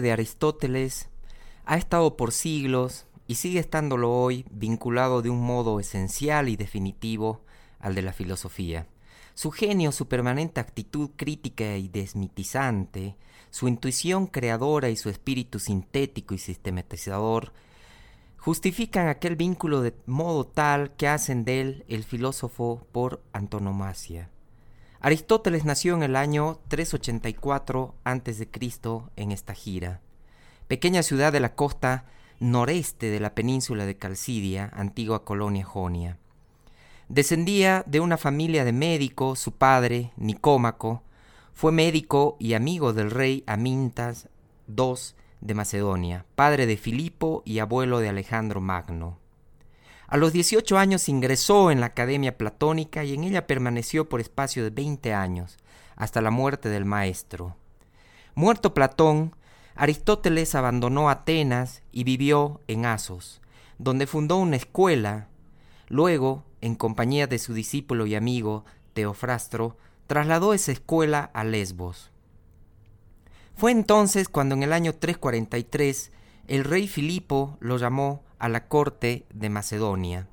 de Aristóteles ha estado por siglos y sigue estándolo hoy vinculado de un modo esencial y definitivo al de la filosofía. Su genio, su permanente actitud crítica y desmitizante, su intuición creadora y su espíritu sintético y sistematizador justifican aquel vínculo de modo tal que hacen de él el filósofo por antonomasia. Aristóteles nació en el año 384 a.C. en esta gira, pequeña ciudad de la costa noreste de la península de Calcidia, antigua colonia jonia. Descendía de una familia de médicos, su padre, Nicómaco, fue médico y amigo del rey Amintas II de Macedonia, padre de Filipo y abuelo de Alejandro Magno. A los 18 años ingresó en la Academia Platónica y en ella permaneció por espacio de 20 años, hasta la muerte del maestro. Muerto Platón, Aristóteles abandonó Atenas y vivió en Asos, donde fundó una escuela. Luego, en compañía de su discípulo y amigo Teofrastro, trasladó esa escuela a Lesbos. Fue entonces cuando en el año 343 el rey Filipo lo llamó a la corte de Macedonia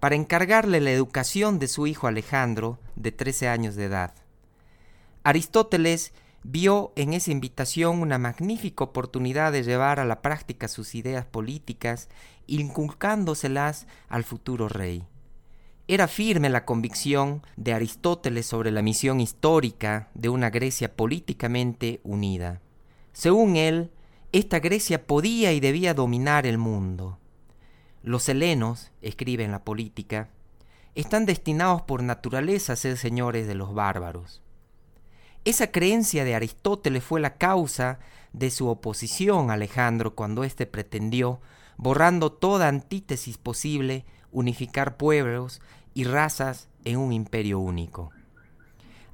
para encargarle la educación de su hijo Alejandro, de 13 años de edad. Aristóteles vio en esa invitación una magnífica oportunidad de llevar a la práctica sus ideas políticas, inculcándoselas al futuro rey. Era firme la convicción de Aristóteles sobre la misión histórica de una Grecia políticamente unida. Según él, esta Grecia podía y debía dominar el mundo. Los helenos, escribe en la política, están destinados por naturaleza a ser señores de los bárbaros. Esa creencia de Aristóteles fue la causa de su oposición a Alejandro cuando éste pretendió, borrando toda antítesis posible, unificar pueblos y razas en un imperio único.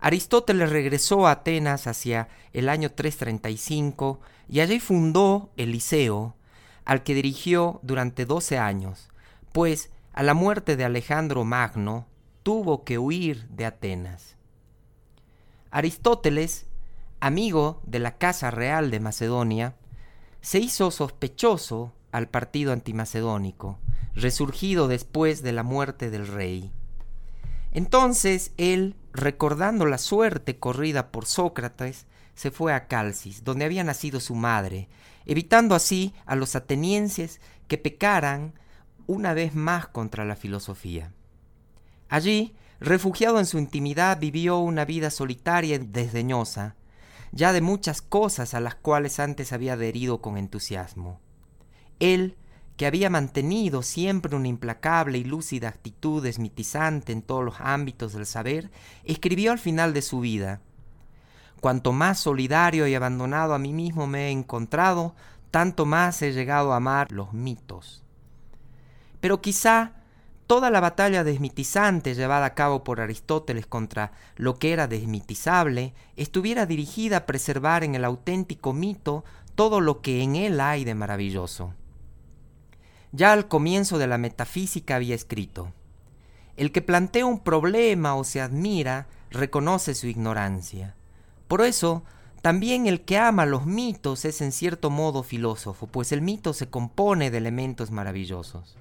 Aristóteles regresó a Atenas hacia el año 335 y allí fundó el Liceo, al que dirigió durante doce años, pues a la muerte de Alejandro Magno tuvo que huir de Atenas. Aristóteles, amigo de la Casa Real de Macedonia, se hizo sospechoso al partido antimacedónico, resurgido después de la muerte del rey. Entonces él, recordando la suerte corrida por Sócrates, se fue a Calcis, donde había nacido su madre, evitando así a los atenienses que pecaran una vez más contra la filosofía. Allí, refugiado en su intimidad, vivió una vida solitaria y desdeñosa, ya de muchas cosas a las cuales antes había adherido con entusiasmo. Él que había mantenido siempre una implacable y lúcida actitud desmitizante en todos los ámbitos del saber, escribió al final de su vida, Cuanto más solidario y abandonado a mí mismo me he encontrado, tanto más he llegado a amar los mitos. Pero quizá toda la batalla desmitizante llevada a cabo por Aristóteles contra lo que era desmitizable estuviera dirigida a preservar en el auténtico mito todo lo que en él hay de maravilloso. Ya al comienzo de la metafísica había escrito, el que plantea un problema o se admira reconoce su ignorancia. Por eso, también el que ama los mitos es en cierto modo filósofo, pues el mito se compone de elementos maravillosos.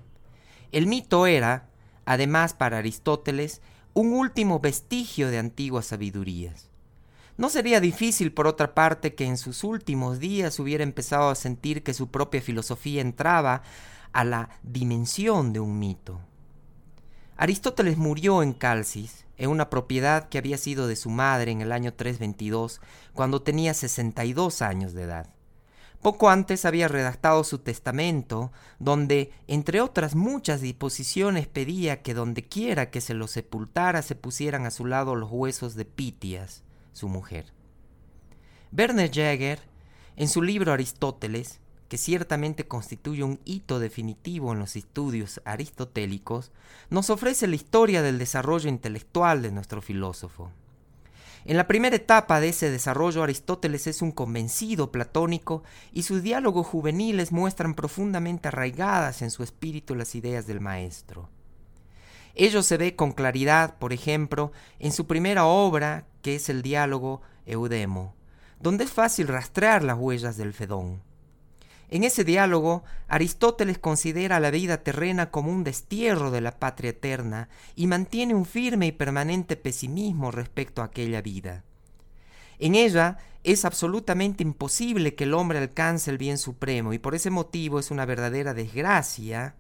El mito era, además para Aristóteles, un último vestigio de antiguas sabidurías. No sería difícil, por otra parte, que en sus últimos días hubiera empezado a sentir que su propia filosofía entraba a la dimensión de un mito. Aristóteles murió en Calcis, en una propiedad que había sido de su madre en el año 322, cuando tenía 62 años de edad. Poco antes había redactado su testamento, donde, entre otras muchas disposiciones, pedía que donde quiera que se lo sepultara se pusieran a su lado los huesos de Pitias, su mujer. Werner Jäger, en su libro Aristóteles, que ciertamente constituye un hito definitivo en los estudios aristotélicos, nos ofrece la historia del desarrollo intelectual de nuestro filósofo. En la primera etapa de ese desarrollo Aristóteles es un convencido platónico y sus diálogos juveniles muestran profundamente arraigadas en su espíritu las ideas del maestro. Ello se ve con claridad, por ejemplo, en su primera obra, que es el diálogo Eudemo, donde es fácil rastrear las huellas del Fedón. En ese diálogo, Aristóteles considera la vida terrena como un destierro de la patria eterna y mantiene un firme y permanente pesimismo respecto a aquella vida. En ella es absolutamente imposible que el hombre alcance el bien supremo y por ese motivo es una verdadera desgracia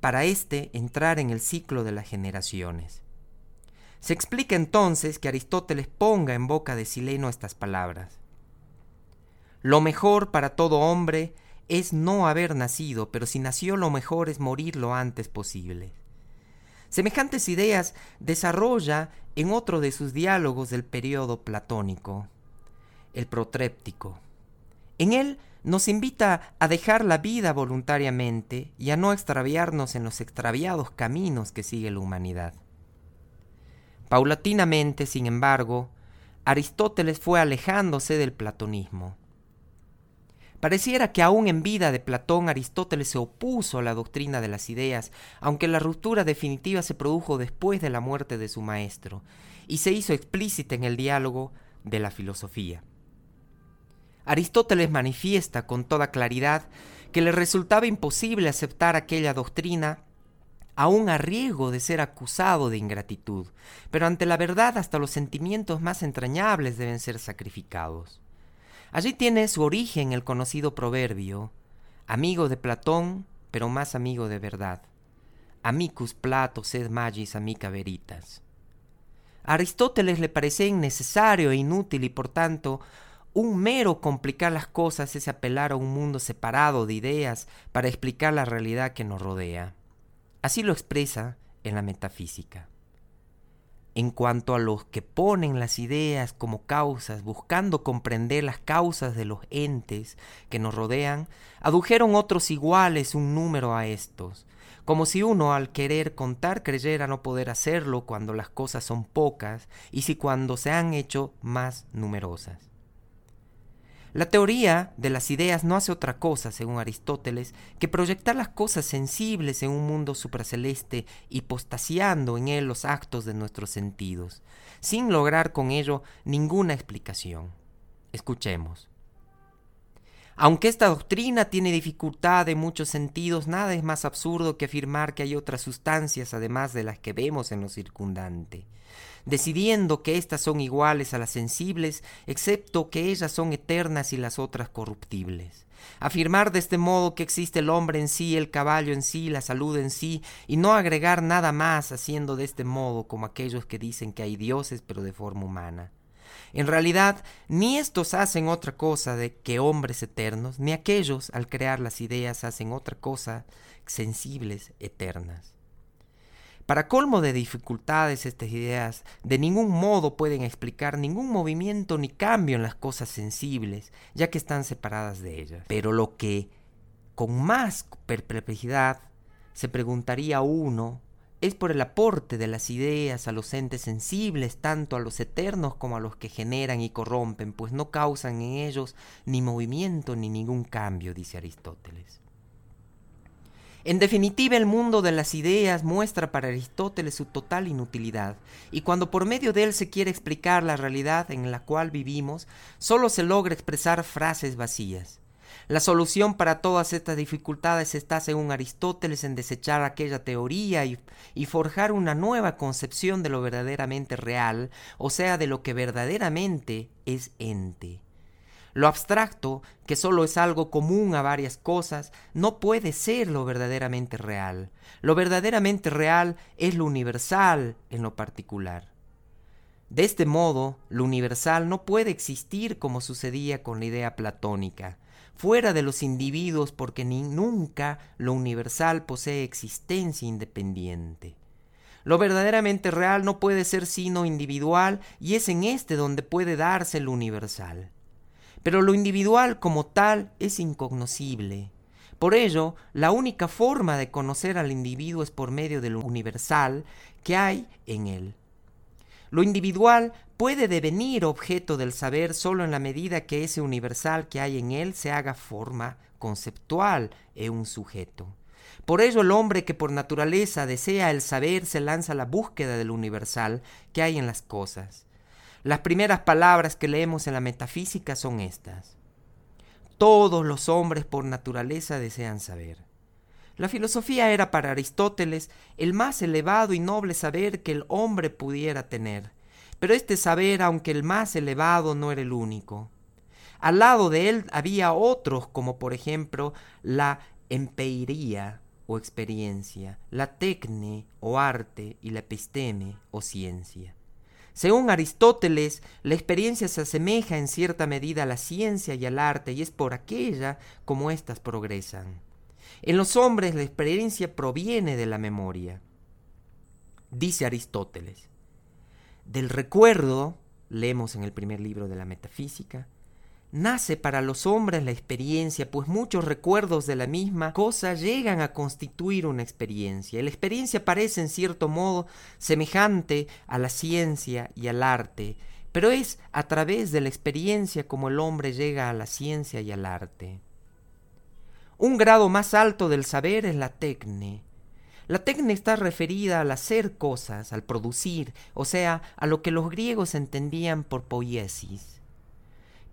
para éste entrar en el ciclo de las generaciones. Se explica entonces que Aristóteles ponga en boca de Sileno estas palabras. Lo mejor para todo hombre es no haber nacido, pero si nació lo mejor es morir lo antes posible. Semejantes ideas desarrolla en otro de sus diálogos del periodo platónico, el protréptico. En él nos invita a dejar la vida voluntariamente y a no extraviarnos en los extraviados caminos que sigue la humanidad. Paulatinamente, sin embargo, Aristóteles fue alejándose del platonismo Pareciera que aún en vida de Platón Aristóteles se opuso a la doctrina de las ideas, aunque la ruptura definitiva se produjo después de la muerte de su maestro, y se hizo explícita en el diálogo de la filosofía. Aristóteles manifiesta con toda claridad que le resultaba imposible aceptar aquella doctrina aún a riesgo de ser acusado de ingratitud, pero ante la verdad hasta los sentimientos más entrañables deben ser sacrificados. Allí tiene su origen el conocido proverbio, amigo de Platón, pero más amigo de verdad. Amicus Plato sed magis amica veritas. A Aristóteles le parecía innecesario e inútil y por tanto un mero complicar las cosas es apelar a un mundo separado de ideas para explicar la realidad que nos rodea. Así lo expresa en la metafísica en cuanto a los que ponen las ideas como causas, buscando comprender las causas de los entes que nos rodean, adujeron otros iguales un número a estos, como si uno al querer contar creyera no poder hacerlo cuando las cosas son pocas y si cuando se han hecho más numerosas. La teoría de las ideas no hace otra cosa, según Aristóteles, que proyectar las cosas sensibles en un mundo supraceleste, hipostasiando en él los actos de nuestros sentidos, sin lograr con ello ninguna explicación. Escuchemos. Aunque esta doctrina tiene dificultad en muchos sentidos, nada es más absurdo que afirmar que hay otras sustancias además de las que vemos en lo circundante decidiendo que éstas son iguales a las sensibles, excepto que ellas son eternas y las otras corruptibles. Afirmar de este modo que existe el hombre en sí, el caballo en sí, la salud en sí, y no agregar nada más haciendo de este modo como aquellos que dicen que hay dioses pero de forma humana. En realidad, ni estos hacen otra cosa de que hombres eternos, ni aquellos, al crear las ideas, hacen otra cosa sensibles eternas. Para colmo de dificultades, estas ideas de ningún modo pueden explicar ningún movimiento ni cambio en las cosas sensibles, ya que están separadas de ellas. Pero lo que con más perplejidad se preguntaría uno es por el aporte de las ideas a los entes sensibles, tanto a los eternos como a los que generan y corrompen, pues no causan en ellos ni movimiento ni ningún cambio, dice Aristóteles. En definitiva, el mundo de las ideas muestra para Aristóteles su total inutilidad, y cuando por medio de él se quiere explicar la realidad en la cual vivimos, solo se logra expresar frases vacías. La solución para todas estas dificultades está, según Aristóteles, en desechar aquella teoría y, y, forjar una nueva concepción de lo verdaderamente real, o sea, de lo que verdaderamente es ente. Lo abstracto, que solo es algo común a varias cosas, no puede ser lo verdaderamente real. Lo verdaderamente real es lo universal en lo particular. De este modo, lo universal no puede existir como sucedía con la idea platónica, fuera de los individuos porque ni nunca lo universal posee existencia independiente. Lo verdaderamente real no puede ser sino individual y es en éste donde puede darse lo universal. Pero lo individual como tal es incognoscible. Por ello, la única forma de conocer al individuo es por medio de lo universal que hay en él. Lo individual puede devenir objeto del saber solo en la medida que ese universal que hay en él se haga forma conceptual en un sujeto. Por ello el hombre que por naturaleza desea el saber se lanza a la búsqueda del universal que hay en las cosas. Las primeras palabras que leemos en la metafísica son estas. Todos los hombres por naturaleza desean saber. La filosofía era para Aristóteles el más elevado y noble saber que el hombre pudiera tener, pero este saber, aunque el más elevado, no era el único. Al lado de él había otros, como por ejemplo la empeiría o experiencia, la tecne o arte y la episteme o ciencia. Según Aristóteles, la experiencia se asemeja en cierta medida a la ciencia y al arte y es por aquella como éstas progresan. En los hombres la experiencia proviene de la memoria. Dice Aristóteles, del recuerdo, leemos en el primer libro de la metafísica, nace para los hombres la experiencia, pues muchos recuerdos de la misma cosa llegan a constituir una experiencia. La experiencia parece en cierto modo semejante a la ciencia y al arte, pero es a través de la experiencia como el hombre llega a la ciencia y al arte. Un grado más alto del saber es la tecne. La tecne está referida al hacer cosas, al producir, o sea, a lo que los griegos entendían por poiesis.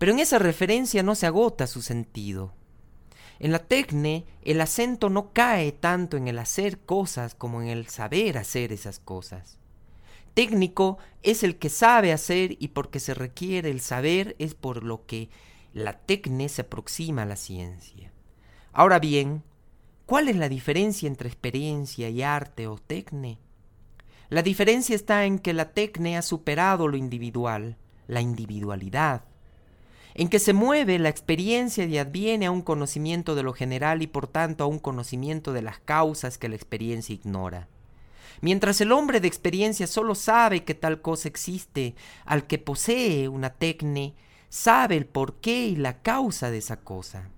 Pero en esa referencia no se agota su sentido. En la tecne, el acento no cae tanto en el hacer cosas como en el saber hacer esas cosas. Técnico es el que sabe hacer y porque se requiere el saber es por lo que la tecne se aproxima a la ciencia. Ahora bien, ¿cuál es la diferencia entre experiencia y arte o tecne? La diferencia está en que la tecne ha superado lo individual, la individualidad, en que se mueve la experiencia y adviene a un conocimiento de lo general y por tanto a un conocimiento de las causas que la experiencia ignora. Mientras el hombre de experiencia solo sabe que tal cosa existe, al que posee una tecne, sabe el porqué y la causa de esa cosa.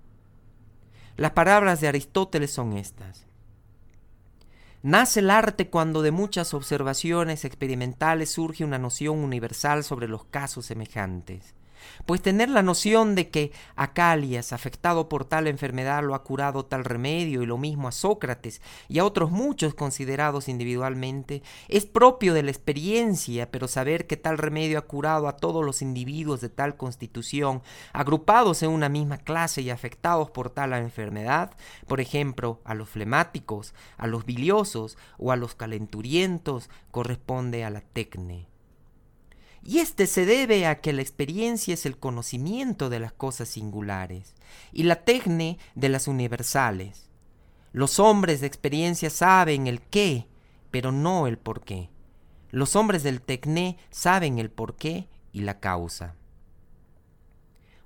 Las palabras de Aristóteles son estas. Nace el arte cuando de muchas observaciones experimentales surge una noción universal sobre los casos semejantes. Pues tener la noción de que a Calias, afectado por tal enfermedad, lo ha curado tal remedio, y lo mismo a Sócrates y a otros muchos considerados individualmente, es propio de la experiencia, pero saber que tal remedio ha curado a todos los individuos de tal constitución, agrupados en una misma clase y afectados por tal enfermedad, por ejemplo, a los flemáticos, a los biliosos o a los calenturientos, corresponde a la tecne. Y este se debe a que la experiencia es el conocimiento de las cosas singulares y la tecne de las universales. Los hombres de experiencia saben el qué, pero no el por qué. Los hombres del tecné saben el por qué y la causa.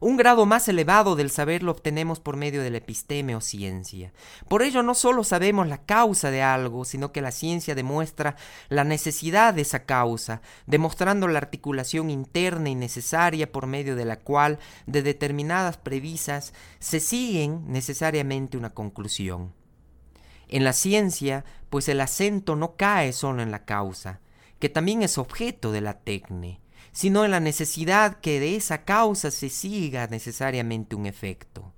Un grado más elevado del saber lo obtenemos por medio de la episteme o ciencia. Por ello no solo sabemos la causa de algo, sino que la ciencia demuestra la necesidad de esa causa, demostrando la articulación interna y necesaria por medio de la cual de determinadas previsas se siguen necesariamente una conclusión. En la ciencia, pues el acento no cae solo en la causa, que también es objeto de la tecne, sino en la necesidad que de esa causa se siga necesariamente un efecto.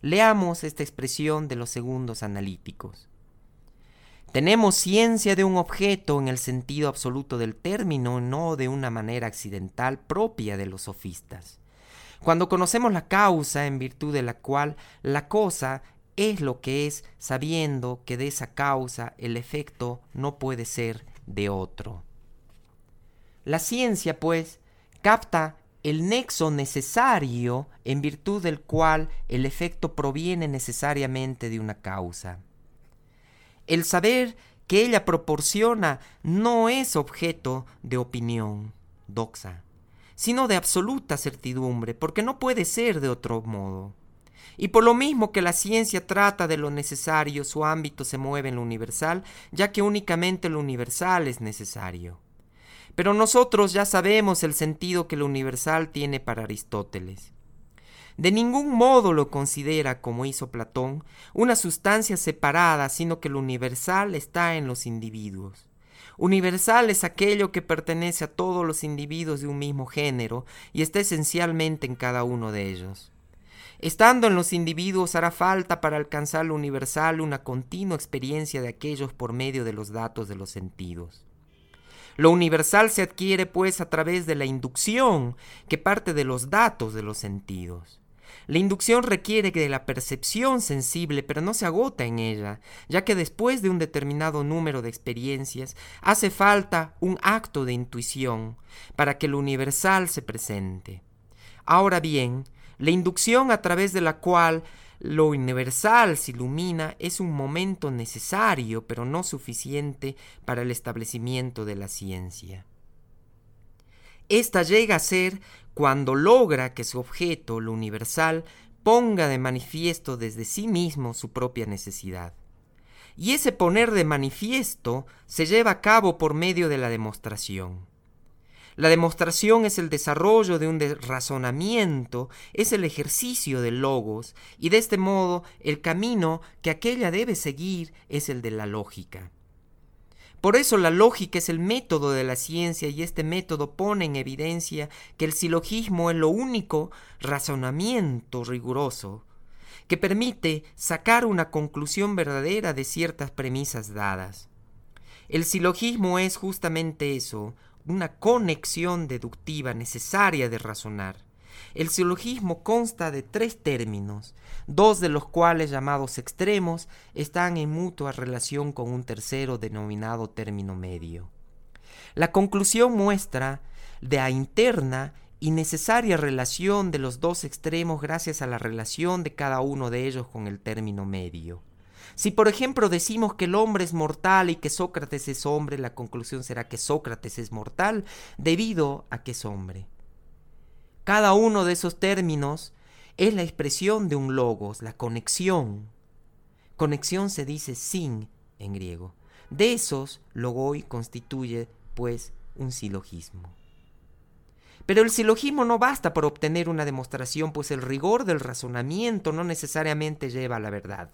Leamos esta expresión de los segundos analíticos. Tenemos ciencia de un objeto en el sentido absoluto del término, no de una manera accidental propia de los sofistas. Cuando conocemos la causa en virtud de la cual la cosa es lo que es, sabiendo que de esa causa el efecto no puede ser de otro. La ciencia, pues, capta el nexo necesario en virtud del cual el efecto proviene necesariamente de una causa. El saber que ella proporciona no es objeto de opinión, doxa, sino de absoluta certidumbre, porque no puede ser de otro modo. Y por lo mismo que la ciencia trata de lo necesario, su ámbito se mueve en lo universal, ya que únicamente lo universal es necesario. Pero nosotros ya sabemos el sentido que lo universal tiene para Aristóteles. De ningún modo lo considera, como hizo Platón, una sustancia separada, sino que lo universal está en los individuos. Universal es aquello que pertenece a todos los individuos de un mismo género y está esencialmente en cada uno de ellos. Estando en los individuos hará falta para alcanzar lo universal una continua experiencia de aquellos por medio de los datos de los sentidos. Lo universal se adquiere pues a través de la inducción, que parte de los datos de los sentidos. La inducción requiere de la percepción sensible, pero no se agota en ella, ya que después de un determinado número de experiencias hace falta un acto de intuición para que lo universal se presente. Ahora bien, la inducción a través de la cual lo universal se ilumina es un momento necesario, pero no suficiente para el establecimiento de la ciencia. Esta llega a ser cuando logra que su objeto, lo universal, ponga de manifiesto desde sí mismo su propia necesidad. Y ese poner de manifiesto se lleva a cabo por medio de la demostración. La demostración es el desarrollo de un razonamiento, es el ejercicio del logos, y de este modo el camino que aquella debe seguir es el de la lógica. Por eso la lógica es el método de la ciencia y este método pone en evidencia que el silogismo es lo único razonamiento riguroso que permite sacar una conclusión verdadera de ciertas premisas dadas. El silogismo es justamente eso, una conexión deductiva necesaria de razonar. El silogismo consta de tres términos, dos de los cuales llamados extremos están en mutua relación con un tercero denominado término medio. La conclusión muestra de la interna y necesaria relación de los dos extremos gracias a la relación de cada uno de ellos con el término medio. Si por ejemplo decimos que el hombre es mortal y que Sócrates es hombre, la conclusión será que Sócrates es mortal debido a que es hombre. Cada uno de esos términos es la expresión de un logos, la conexión. Conexión se dice sin en griego. De esos, logoi constituye, pues, un silogismo. Pero el silogismo no basta para obtener una demostración, pues el rigor del razonamiento no necesariamente lleva a la verdad.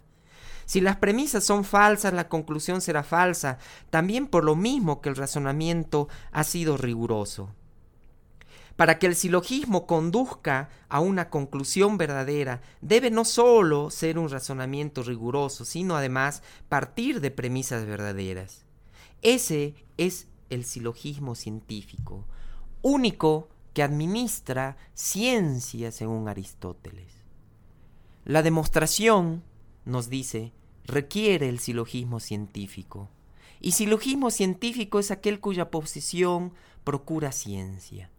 Si las premisas son falsas, la conclusión será falsa, también por lo mismo que el razonamiento ha sido riguroso. Para que el silogismo conduzca a una conclusión verdadera, debe no sólo ser un razonamiento riguroso, sino además partir de premisas verdaderas. Ese es el silogismo científico, único que administra ciencia según Aristóteles. La demostración, nos dice, requiere el silogismo científico. Y silogismo científico es aquel cuya posición procura ciencia.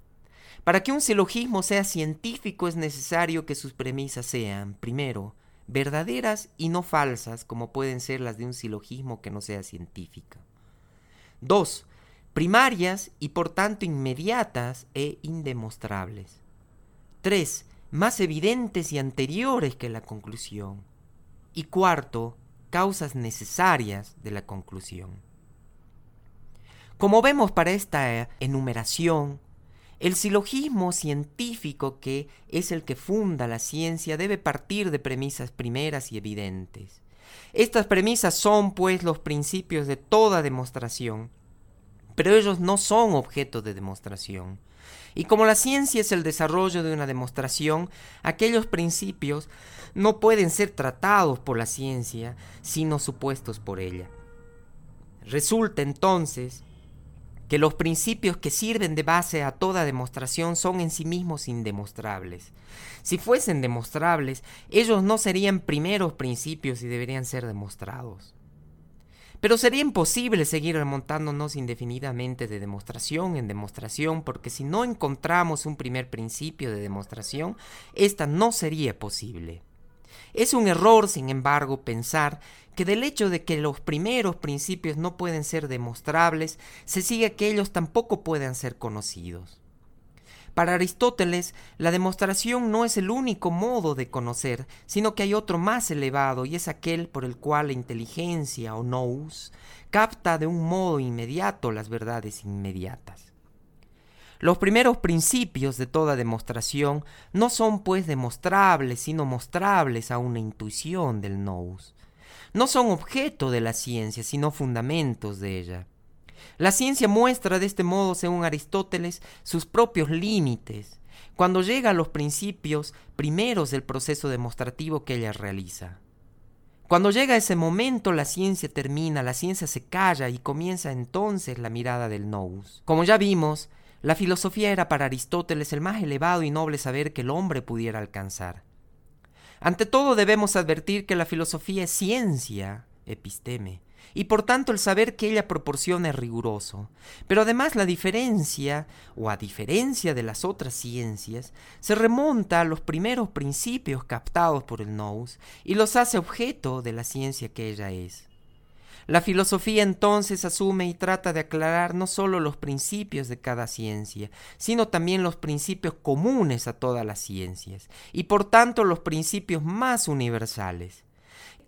Para que un silogismo sea científico es necesario que sus premisas sean, primero, verdaderas y no falsas, como pueden ser las de un silogismo que no sea científico. Dos, primarias y por tanto inmediatas e indemostrables. Tres, más evidentes y anteriores que la conclusión. Y cuarto, causas necesarias de la conclusión. Como vemos para esta enumeración, el silogismo científico, que es el que funda la ciencia, debe partir de premisas primeras y evidentes. Estas premisas son, pues, los principios de toda demostración, pero ellos no son objeto de demostración. Y como la ciencia es el desarrollo de una demostración, aquellos principios no pueden ser tratados por la ciencia, sino supuestos por ella. Resulta entonces que los principios que sirven de base a toda demostración son en sí mismos indemostrables. Si fuesen demostrables, ellos no serían primeros principios y deberían ser demostrados. Pero sería imposible seguir remontándonos indefinidamente de demostración en demostración, porque si no encontramos un primer principio de demostración, esta no sería posible. Es un error, sin embargo, pensar que del hecho de que los primeros principios no pueden ser demostrables, se sigue que ellos tampoco puedan ser conocidos. Para Aristóteles, la demostración no es el único modo de conocer, sino que hay otro más elevado y es aquel por el cual la inteligencia o nous capta de un modo inmediato las verdades inmediatas. Los primeros principios de toda demostración no son pues demostrables, sino mostrables a una intuición del nous. No son objeto de la ciencia, sino fundamentos de ella. La ciencia muestra de este modo, según Aristóteles, sus propios límites, cuando llega a los principios primeros del proceso demostrativo que ella realiza. Cuando llega ese momento, la ciencia termina, la ciencia se calla y comienza entonces la mirada del nous. Como ya vimos, la filosofía era para Aristóteles el más elevado y noble saber que el hombre pudiera alcanzar. Ante todo debemos advertir que la filosofía es ciencia, episteme, y por tanto el saber que ella proporciona es riguroso. Pero además la diferencia, o a diferencia de las otras ciencias, se remonta a los primeros principios captados por el nous y los hace objeto de la ciencia que ella es. La filosofía entonces asume y trata de aclarar no sólo los principios de cada ciencia, sino también los principios comunes a todas las ciencias, y por tanto los principios más universales.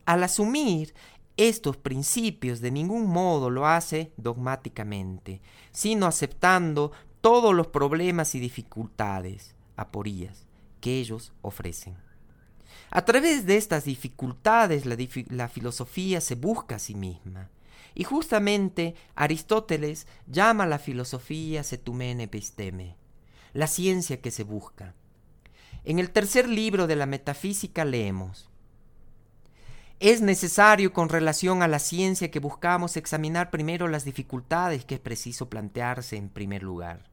Al asumir estos principios de ningún modo lo hace dogmáticamente, sino aceptando todos los problemas y dificultades, aporías, que ellos ofrecen. A través de estas dificultades la, filosofía se busca a sí misma. Y justamente Aristóteles llama a la filosofía setumen episteme, la ciencia que se busca. En el tercer libro de la metafísica leemos, es necesario con relación a la ciencia que buscamos examinar primero las dificultades que es preciso plantearse en primer lugar.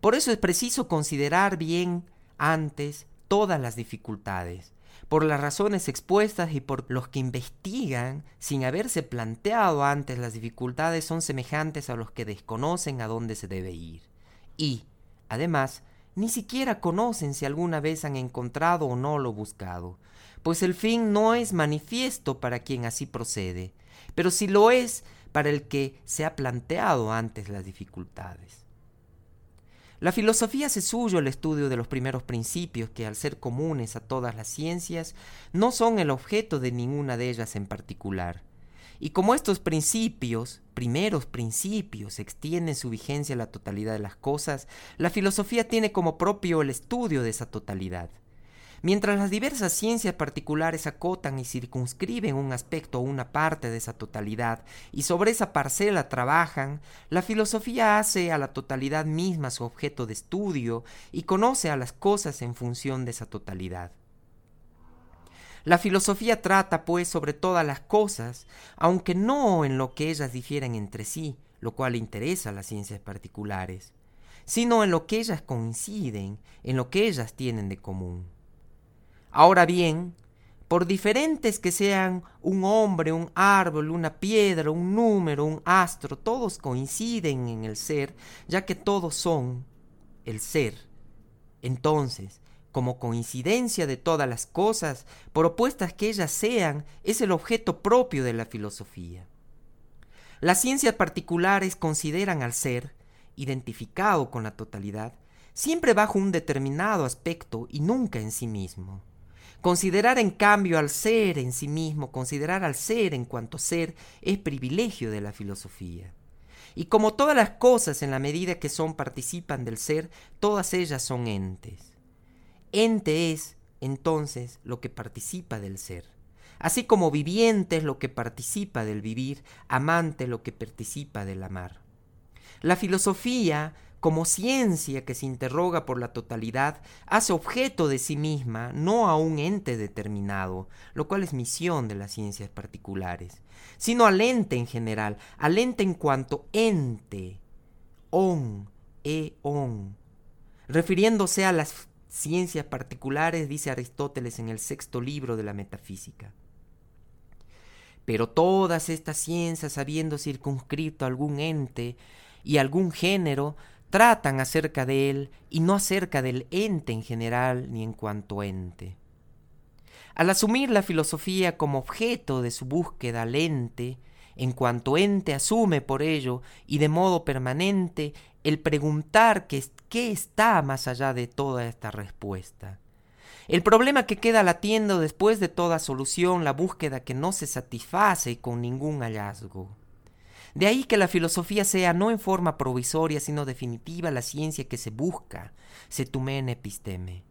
Por eso es preciso considerar bien antes todas las dificultades, por las razones expuestas y por los que investigan sin haberse planteado antes las dificultades son semejantes a los que desconocen a dónde se debe ir. Y, además, ni siquiera conocen si alguna vez han encontrado o no lo buscado, pues el fin no es manifiesto para quien así procede, pero si lo es para el que se ha planteado antes las dificultades. La filosofía hace suyo el estudio de los primeros principios que, al ser comunes a todas las ciencias, no son el objeto de ninguna de ellas en particular. Y como estos principios, primeros principios, extienden su vigencia a la totalidad de las cosas, la filosofía tiene como propio el estudio de esa totalidad. Mientras las diversas ciencias particulares acotan y circunscriben un aspecto o una parte de esa totalidad y sobre esa parcela trabajan, la filosofía hace a la totalidad misma su objeto de estudio y conoce a las cosas en función de esa totalidad. La filosofía trata, pues, sobre todas las cosas, aunque no en lo que ellas difieren entre sí, lo cual interesa a las ciencias particulares, sino en lo que ellas coinciden, en lo que ellas tienen de común. Ahora bien, por diferentes que sean un hombre, un árbol, una piedra, un número, un astro, todos coinciden en el ser, ya que todos son el ser. Entonces, como coincidencia de todas las cosas, por opuestas que ellas sean, es el objeto propio de la filosofía. Las ciencias particulares consideran al ser, identificado con la totalidad, siempre bajo un determinado aspecto y nunca en sí mismo. Considerar en cambio al ser en sí mismo, considerar al ser en cuanto ser, es privilegio de la filosofía. Y como todas las cosas en la medida que son participan del ser, todas ellas son entes. Ente es, entonces, lo que participa del ser. Así como viviente es lo que participa del vivir, amante lo que participa del amar. La filosofía como ciencia que se interroga por la totalidad, hace objeto de sí misma, no a un ente determinado, lo cual es misión de las ciencias particulares, sino al ente en general, al ente en cuanto ente, on, e on. Refiriéndose a las ciencias particulares, dice Aristóteles en el sexto libro de la Metafísica. Pero todas estas ciencias, habiendo circunscrito algún ente y algún género, tratan acerca de él y no acerca del ente en general ni en cuanto ente. Al asumir la filosofía como objeto de su búsqueda al ente, en cuanto ente asume por ello y de modo permanente el preguntar qué, qué está más allá de toda esta respuesta. El problema que queda latiendo después de toda solución, la búsqueda que no se satisface con ningún hallazgo. De ahí que la filosofía sea no en forma provisoria, sino definitiva la ciencia que se busca, se tumen episteme.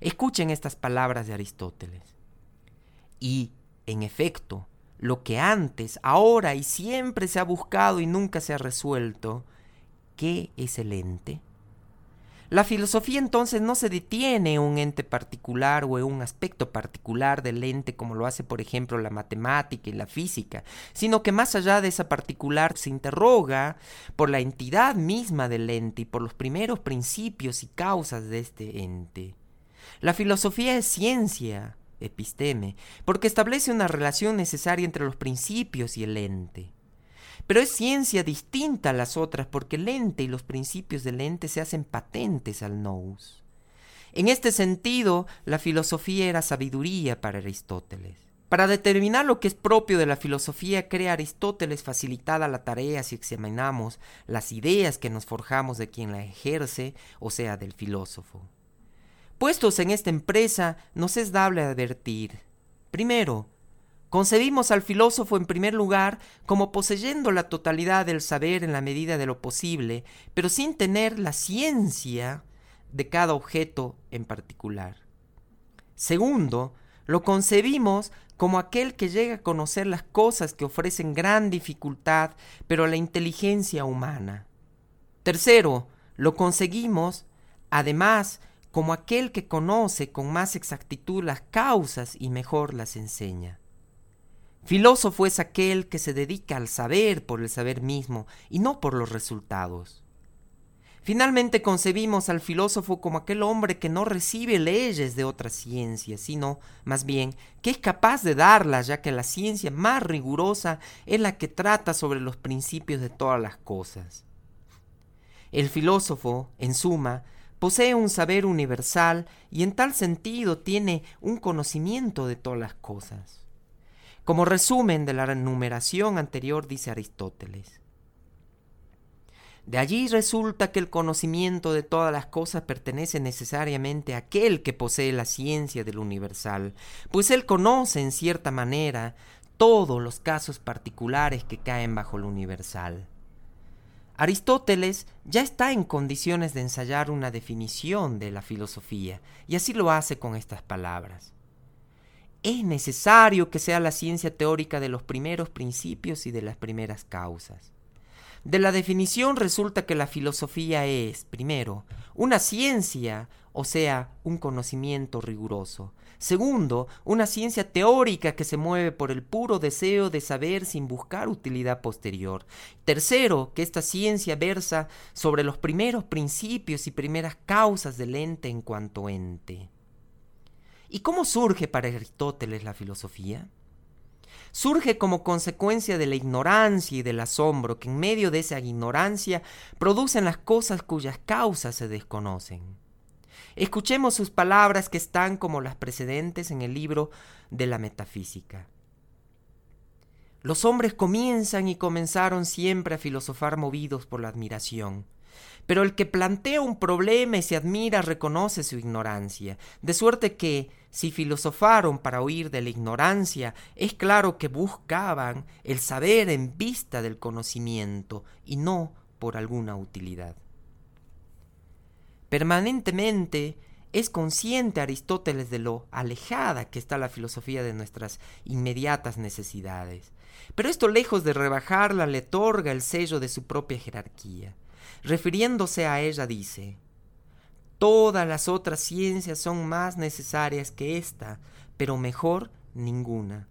Escuchen estas palabras de Aristóteles. Y, en efecto, lo que antes, ahora y siempre se ha buscado y nunca se ha resuelto, ¿qué es el ente? La filosofía entonces no se detiene en un ente particular o en un aspecto particular del ente como lo hace por ejemplo la matemática y la física, sino que más allá de esa particular se interroga por la entidad misma del ente y por los primeros principios y causas de este ente. La filosofía es ciencia, episteme, porque establece una relación necesaria entre los principios y el ente. Pero es ciencia distinta a las otras porque el ente y los principios del ente se hacen patentes al nous. En este sentido, la filosofía era sabiduría para Aristóteles. Para determinar lo que es propio de la filosofía, crea Aristóteles facilitada la tarea si examinamos las ideas que nos forjamos de quien la ejerce, o sea, del filósofo. Puestos en esta empresa, nos es dable advertir, primero, Concebimos al filósofo en primer lugar como poseyendo la totalidad del saber en la medida de lo posible, pero sin tener la ciencia de cada objeto en particular. Segundo, lo concebimos como aquel que llega a conocer las cosas que ofrecen gran dificultad, pero a la inteligencia humana. Tercero, lo conseguimos, además, como aquel que conoce con más exactitud las causas y mejor las enseña. Filósofo es aquel que se dedica al saber por el saber mismo y no por los resultados. Finalmente concebimos al filósofo como aquel hombre que no recibe leyes de otras ciencias, sino, más bien, que es capaz de darlas, ya que la ciencia más rigurosa es la que trata sobre los principios de todas las cosas. El filósofo, en suma, posee un saber universal y en tal sentido tiene un conocimiento de todas las cosas. Como resumen de la enumeración anterior dice Aristóteles. De allí resulta que el conocimiento de todas las cosas pertenece necesariamente a aquel que posee la ciencia del universal, pues él conoce en cierta manera todos los casos particulares que caen bajo lo universal. Aristóteles ya está en condiciones de ensayar una definición de la filosofía, y así lo hace con estas palabras es necesario que sea la ciencia teórica de los primeros principios y de las primeras causas. De la definición resulta que la filosofía es, primero, una ciencia, o sea, un conocimiento riguroso. Segundo, una ciencia teórica que se mueve por el puro deseo de saber sin buscar utilidad posterior. Tercero, que esta ciencia versa sobre los primeros principios y primeras causas del ente en cuanto ente. ¿Y cómo surge para Aristóteles la filosofía? Surge como consecuencia de la ignorancia y del asombro que en medio de esa ignorancia producen las cosas cuyas causas se desconocen. Escuchemos sus palabras que están como las precedentes en el libro de la metafísica. Los hombres comienzan y comenzaron siempre a filosofar movidos por la admiración. Pero el que plantea un problema y se admira reconoce su ignorancia, de suerte que, si filosofaron para huir de la ignorancia, es claro que buscaban el saber en vista del conocimiento y no por alguna utilidad. Permanentemente es consciente Aristóteles de lo alejada que está la filosofía de nuestras inmediatas necesidades. Pero esto lejos de rebajarla le otorga el sello de su propia jerarquía. Refiriéndose a ella dice, Todas las otras ciencias son más necesarias que esta, pero mejor ninguna.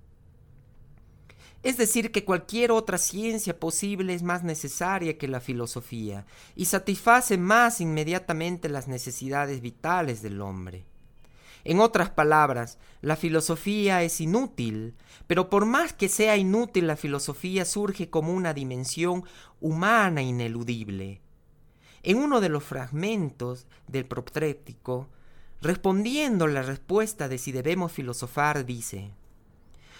Es decir, que cualquier otra ciencia posible es más necesaria que la filosofía y satisface más inmediatamente las necesidades vitales del hombre. En otras palabras, la filosofía es inútil, pero por más que sea inútil la filosofía surge como una dimensión humana ineludible, en uno de los fragmentos del proptrético, respondiendo la respuesta de si debemos filosofar, dice,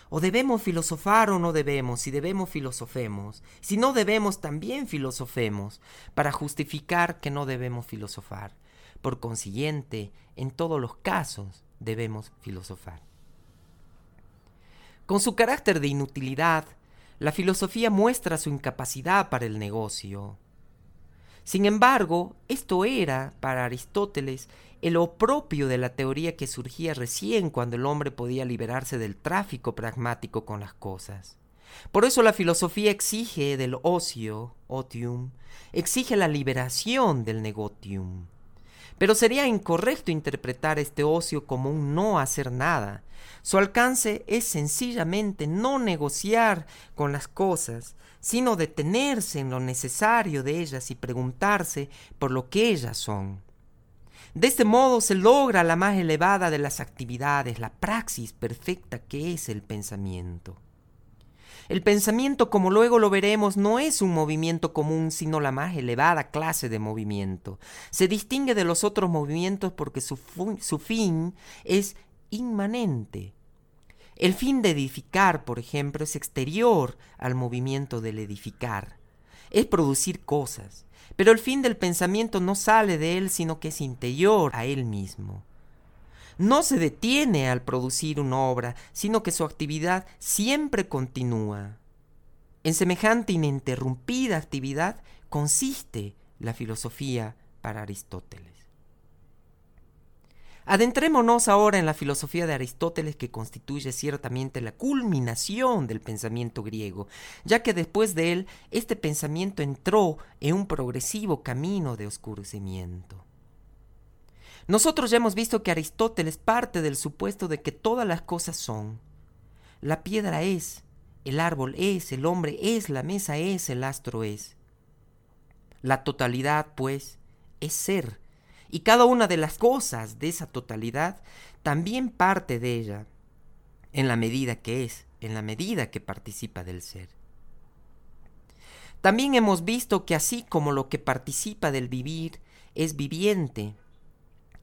o debemos filosofar o no debemos, si debemos filosofemos, si no debemos también filosofemos, para justificar que no debemos filosofar. Por consiguiente, en todos los casos debemos filosofar. Con su carácter de inutilidad, la filosofía muestra su incapacidad para el negocio, sin embargo, esto era, para Aristóteles, el opropio de la teoría que surgía recién cuando el hombre podía liberarse del tráfico pragmático con las cosas. Por eso la filosofía exige del ocio, otium, exige la liberación del negotium. Pero sería incorrecto interpretar este ocio como un no hacer nada. Su alcance es sencillamente no negociar con las cosas, sino detenerse en lo necesario de ellas y preguntarse por lo que ellas son. De este modo se logra la más elevada de las actividades, la praxis perfecta que es el pensamiento. El pensamiento, como luego lo veremos, no es un movimiento común, sino la más elevada clase de movimiento. Se distingue de los otros movimientos porque su, fin es inmanente. El fin de edificar, por ejemplo, es exterior al movimiento del edificar. Es producir cosas. Pero el fin del pensamiento no sale de él, sino que es interior a él mismo no se detiene al producir una obra, sino que su actividad siempre continúa. En semejante ininterrumpida actividad consiste la filosofía para Aristóteles. Adentrémonos ahora en la filosofía de Aristóteles que constituye ciertamente la culminación del pensamiento griego, ya que después de él este pensamiento entró en un progresivo camino de oscurecimiento. Nosotros ya hemos visto que Aristóteles parte del supuesto de que todas las cosas son. La piedra es, el árbol es, el hombre es, la mesa es, el astro es. La totalidad, pues, es ser, y cada una de las cosas de esa totalidad también parte de ella, en la medida que es, en la medida que participa del ser. También hemos visto que así como lo que participa del vivir es viviente,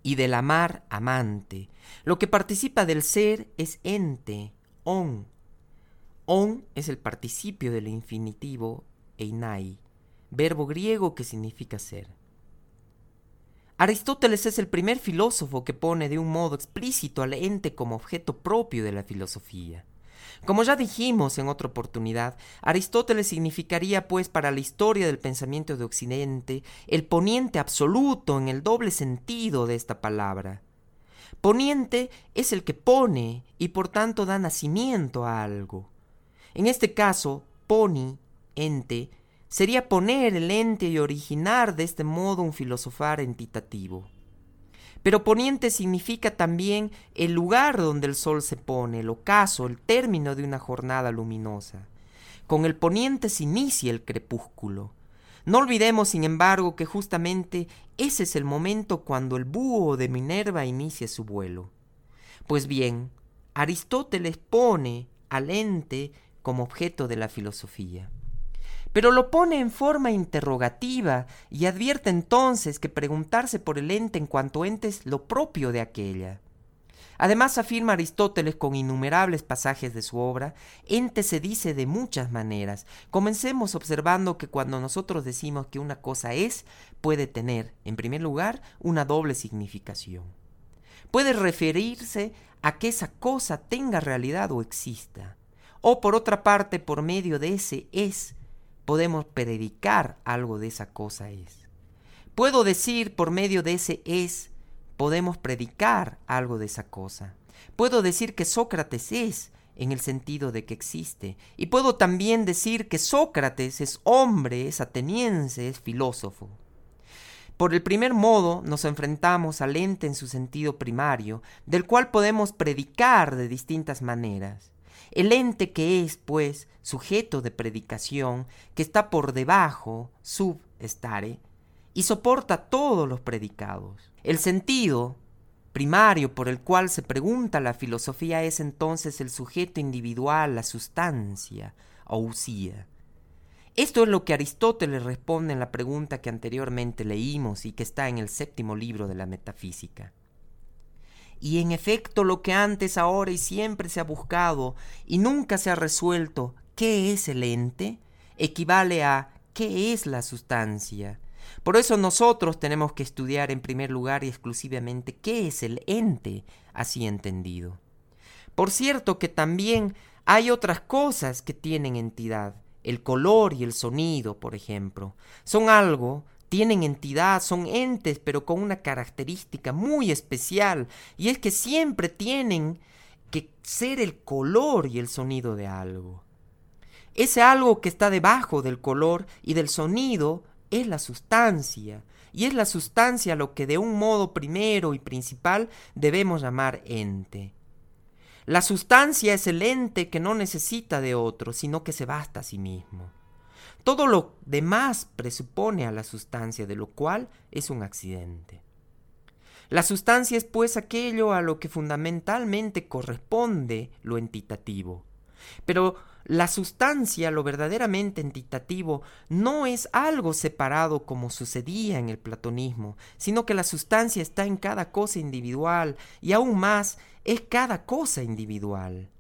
y del amar amante. Lo que participa del ser es ente, on. On es el participio del infinitivo einai, verbo griego que significa ser. Aristóteles es el primer filósofo que pone de un modo explícito al ente como objeto propio de la filosofía. Como ya dijimos en otra oportunidad, Aristóteles significaría pues para la historia del pensamiento de Occidente el poniente absoluto en el doble sentido de esta palabra. Poniente es el que pone y por tanto da nacimiento a algo. En este caso, poni, ente, sería poner el ente y originar de este modo un filosofar entitativo. Pero poniente significa también el lugar donde el sol se pone, el ocaso, el término de una jornada luminosa. Con el poniente se inicia el crepúsculo. No olvidemos, sin embargo, que justamente ese es el momento cuando el búho de Minerva inicia su vuelo. Pues bien, Aristóteles pone al ente como objeto de la filosofía pero lo pone en forma interrogativa y advierte entonces que preguntarse por el ente en cuanto ente es lo propio de aquella. Además afirma Aristóteles con innumerables pasajes de su obra, ente se dice de muchas maneras. Comencemos observando que cuando nosotros decimos que una cosa es, puede tener, en primer lugar, una doble significación. Puede referirse a que esa cosa tenga realidad o exista. O por otra parte, por medio de ese es, podemos predicar algo de esa cosa es. Puedo decir por medio de ese es, podemos predicar algo de esa cosa. Puedo decir que Sócrates es en el sentido de que existe. Y puedo también decir que Sócrates es hombre, es ateniense, es filósofo. Por el primer modo nos enfrentamos al ente en su sentido primario, del cual podemos predicar de distintas maneras. El ente que es, pues, sujeto de predicación, que está por debajo, sub estare, y soporta todos los predicados. El sentido primario por el cual se pregunta la filosofía es entonces el sujeto individual, la sustancia, usía. Esto es lo que Aristóteles responde en la pregunta que anteriormente leímos y que está en el séptimo libro de la Metafísica. Y en efecto lo que antes, ahora y siempre se ha buscado y nunca se ha resuelto, ¿qué es el ente? equivale a ¿qué es la sustancia? Por eso nosotros tenemos que estudiar en primer lugar y exclusivamente qué es el ente, así entendido. Por cierto que también hay otras cosas que tienen entidad, el color y el sonido, por ejemplo. Son algo tienen entidad, son entes, pero con una característica muy especial, y es que siempre tienen que ser el color y el sonido de algo. Ese algo que está debajo del color y del sonido es la sustancia, y es la sustancia lo que de un modo primero y principal debemos llamar ente. La sustancia es el ente que no necesita de otro, sino que se basta a sí mismo. Todo lo demás presupone a la sustancia, de lo cual es un accidente. La sustancia es pues aquello a lo que fundamentalmente corresponde lo entitativo. Pero la sustancia, lo verdaderamente entitativo, no es algo separado como sucedía en el platonismo, sino que la sustancia está en cada cosa individual y aún más es cada cosa individual.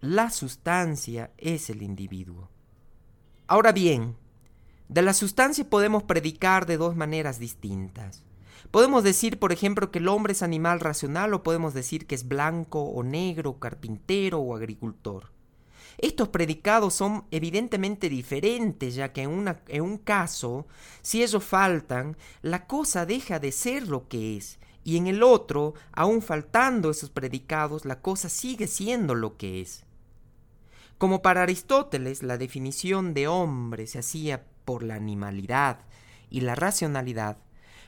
La sustancia es el individuo. Ahora bien, de la sustancia podemos predicar de dos maneras distintas. Podemos decir, por ejemplo, que el hombre es animal racional o podemos decir que es blanco o negro, carpintero o agricultor. Estos predicados son evidentemente diferentes, ya que en, en, un caso, si ellos faltan, la cosa deja de ser lo que es, y en el otro, aun faltando esos predicados, la cosa sigue siendo lo que es. Como para Aristóteles la definición de hombre se hacía por la animalidad y la racionalidad,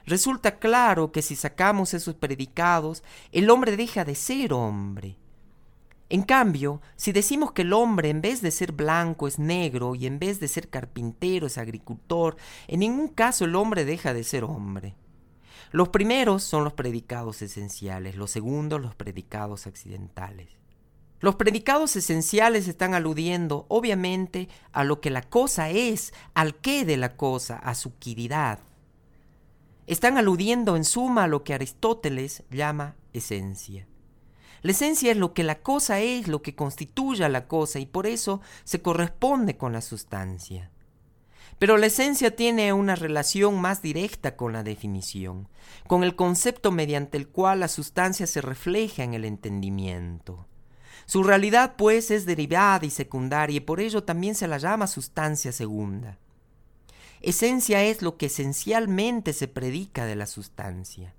resulta claro que si sacamos esos predicados, el hombre deja de ser hombre. En cambio, si decimos que el hombre en vez de ser blanco es negro y en vez de ser carpintero es agricultor, en ningún caso el hombre deja de ser hombre. Los primeros son los predicados esenciales, los segundos los predicados accidentales. Los predicados esenciales están aludiendo, obviamente, a lo que la cosa es, al qué de la cosa, a su quiridad. Están aludiendo en suma a lo que Aristóteles llama esencia. La esencia es lo que la cosa es, lo que constituye a la cosa, y por eso se corresponde con la sustancia. Pero la esencia tiene una relación más directa con la definición, con el concepto mediante el cual la sustancia se refleja en el entendimiento. Su realidad, pues, es derivada y secundaria y por ello también se la llama sustancia segunda. Esencia es lo que esencialmente se predica de la sustancia.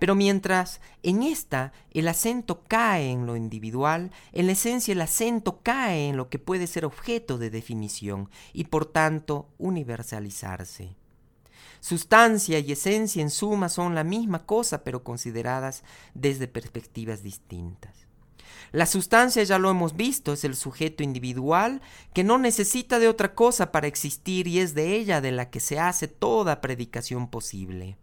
Pero mientras en esta el acento cae en lo individual, en la esencia el acento cae en lo que puede ser objeto de definición y por tanto universalizarse. Sustancia y esencia en suma son la misma cosa pero consideradas desde perspectivas distintas. La sustancia, ya lo hemos visto, es el sujeto individual que no necesita de otra cosa para existir y es de ella de la que se hace toda predicación posible.